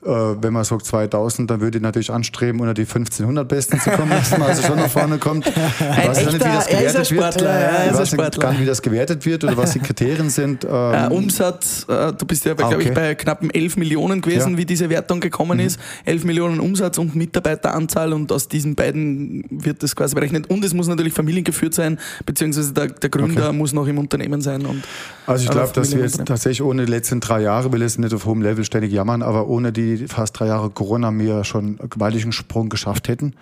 Äh, wenn man sagt 2000, dann würde ich natürlich anstreben, unter die 1500 Besten zu kommen, dass man also schon nach vorne kommt. Ich Ein weiß ja nicht, wie das echter- er gewertet wird. Ja, Ich weiß nicht gar nicht, wie das gewertet wird oder was die Kriterien sind. Äh, Ähm, Umsatz, äh, du bist ja, Ah, glaube ich, okay. bei knappen 11 Millionen gewesen, Ja. Mhm. wie diese Wertung gekommen ist. 11 Millionen Umsatz und Mitarbeiteranzahl und aus diesen beiden wird das quasi berechnet. Und es muss natürlich familiengeführt sein, beziehungsweise der, der Gründer Okay. muss noch im Unternehmen sein. Und Also ich Aber glaube, dass wir jetzt tatsächlich ohne die letzten drei Jahre, will jetzt nicht auf hohem Level ständig jammern, aber ohne die fast drei Jahre Corona mir schon einen gewaltigen Sprung geschafft hätten.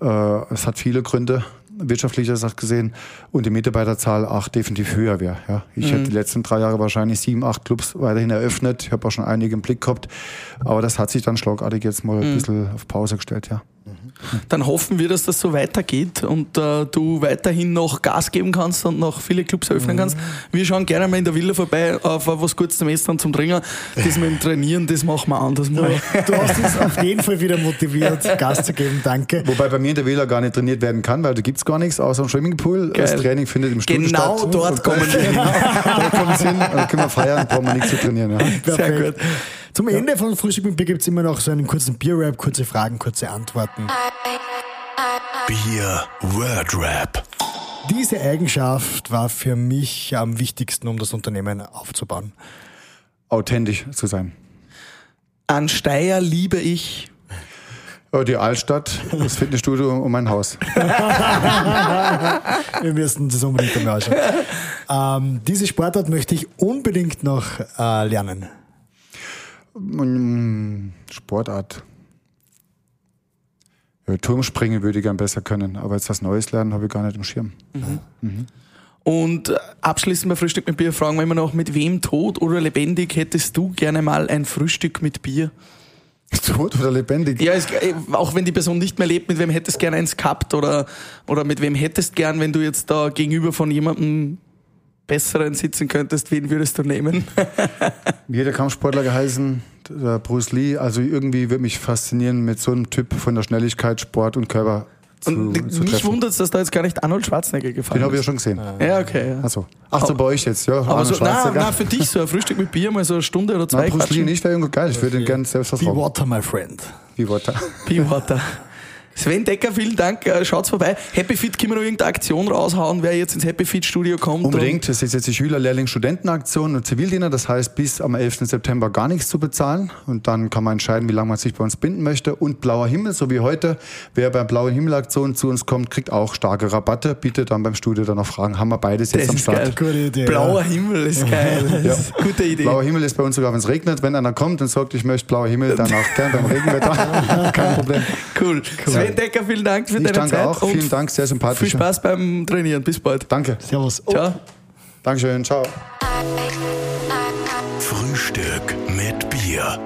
Äh, es hat viele Gründe, wirtschaftlicher Sache gesehen, und die Mitarbeiterzahl auch definitiv höher wäre. Ja. Ich hätte die letzten drei Jahre wahrscheinlich sieben, acht Clubs weiterhin eröffnet. Ich habe auch schon einige im Blick gehabt, aber das hat sich dann schlagartig jetzt mal ein bisschen auf Pause gestellt. Ja. Dann hoffen wir, dass das so weitergeht und äh, du weiterhin noch Gas geben kannst und noch viele Clubs eröffnen Mhm. kannst. Wir schauen gerne mal in der Villa vorbei auf was kurz zum Essen und zum Trinken. Das mit dem Trainieren, das machen wir anders mal. Du hast uns auf jeden Fall wieder motiviert, Gas zu geben. Danke. Wobei bei mir in der Villa gar nicht trainiert werden kann, weil da gibt's gar nichts außer dem Swimmingpool. Das Geil. Training findet im Studio Genau statt. dort kommen wir hin. da kommen sie hin, da können wir feiern, brauchen wir nichts zu trainieren. Ja. Sehr gut. Zum Ende von Frühstück mit Bier gibt es immer noch so einen kurzen Bier-Rap, kurze Fragen, kurze Antworten. Bier Word Rap. Diese Eigenschaft war für mich am wichtigsten, um das Unternehmen aufzubauen. Authentisch zu sein. An Steyr liebe ich. Ja, Die Altstadt, das Fitnessstudio und mein Haus. Wir müssen das unbedingt einmal anschauen. ähm, diese Sportart möchte ich unbedingt noch äh, lernen. Mm, Sportart. Ja, Turmspringen würde ich gern besser können, aber jetzt was Neues lernen habe ich gar nicht im Schirm. Und äh, abschließend bei Frühstück mit Bier fragen wir immer noch, mit wem tot oder lebendig hättest du gerne mal ein Frühstück mit Bier? Tot oder lebendig? Ja, es, äh, auch wenn die Person nicht mehr lebt, mit wem hättest gern eins gehabt oder, oder mit wem hättest gern, wenn du jetzt da gegenüber von jemandem Besseren sitzen könntest, wen würdest du nehmen? Wie hat der Kampfsportler geheißen? Der Bruce Lee. Also irgendwie würde mich faszinieren, mit so einem Typ von der Schnelligkeit, Sport und Körper zu, Und zu mich wundert es, dass da jetzt gar nicht Arnold Schwarzenegger gefallen Den habe ich ja schon gesehen. Ja, okay. Ja. Achso. Ach so, bei euch jetzt, ja. Aber Arnold so, na, Schwarzenegger. na, für dich so ein Frühstück mit Bier, mal so eine Stunde oder Na, zwei Bruce Lee nicht, wäre irgendwie geil. Ich würde ihn gerne selbst Be vertrauen. water, my friend. Wie Water. Peawater. Sven Decker, vielen Dank. Äh, Schaut's vorbei. Happy Fit, können wir noch irgendeine Aktion raushauen, wer jetzt ins Happy Fit Studio kommt? Unbedingt. Das ist jetzt die Schüler-Lehrling-Studentenaktion und Zivildiener. Das heißt, bis am 11. September gar nichts zu bezahlen. Und dann kann man entscheiden, wie lange man sich bei uns binden möchte. Und Blauer Himmel, so wie heute. Wer bei Blauen Himmel-Aktion zu uns kommt, kriegt auch starke Rabatte. Bitte dann beim Studio dann noch fragen. Haben wir beides Das jetzt am ist Start. geil. Gute Idee, Blauer Himmel ist geil. Das ist gute Idee. Blauer Himmel ist bei uns sogar, wenn es regnet. Wenn einer kommt und sagt, ich möchte blauer Himmel, dann auch gern beim Regenwetter. Kein Problem. Cool. Sven Decker, vielen Dank für Ich deine danke Zeit. auch. und Vielen Dank, sehr Viel sympathisch. Spaß beim Trainieren. Bis bald. Danke. Servus. Oh, Ciao. Dankeschön. Ciao. Frühstück mit Bier.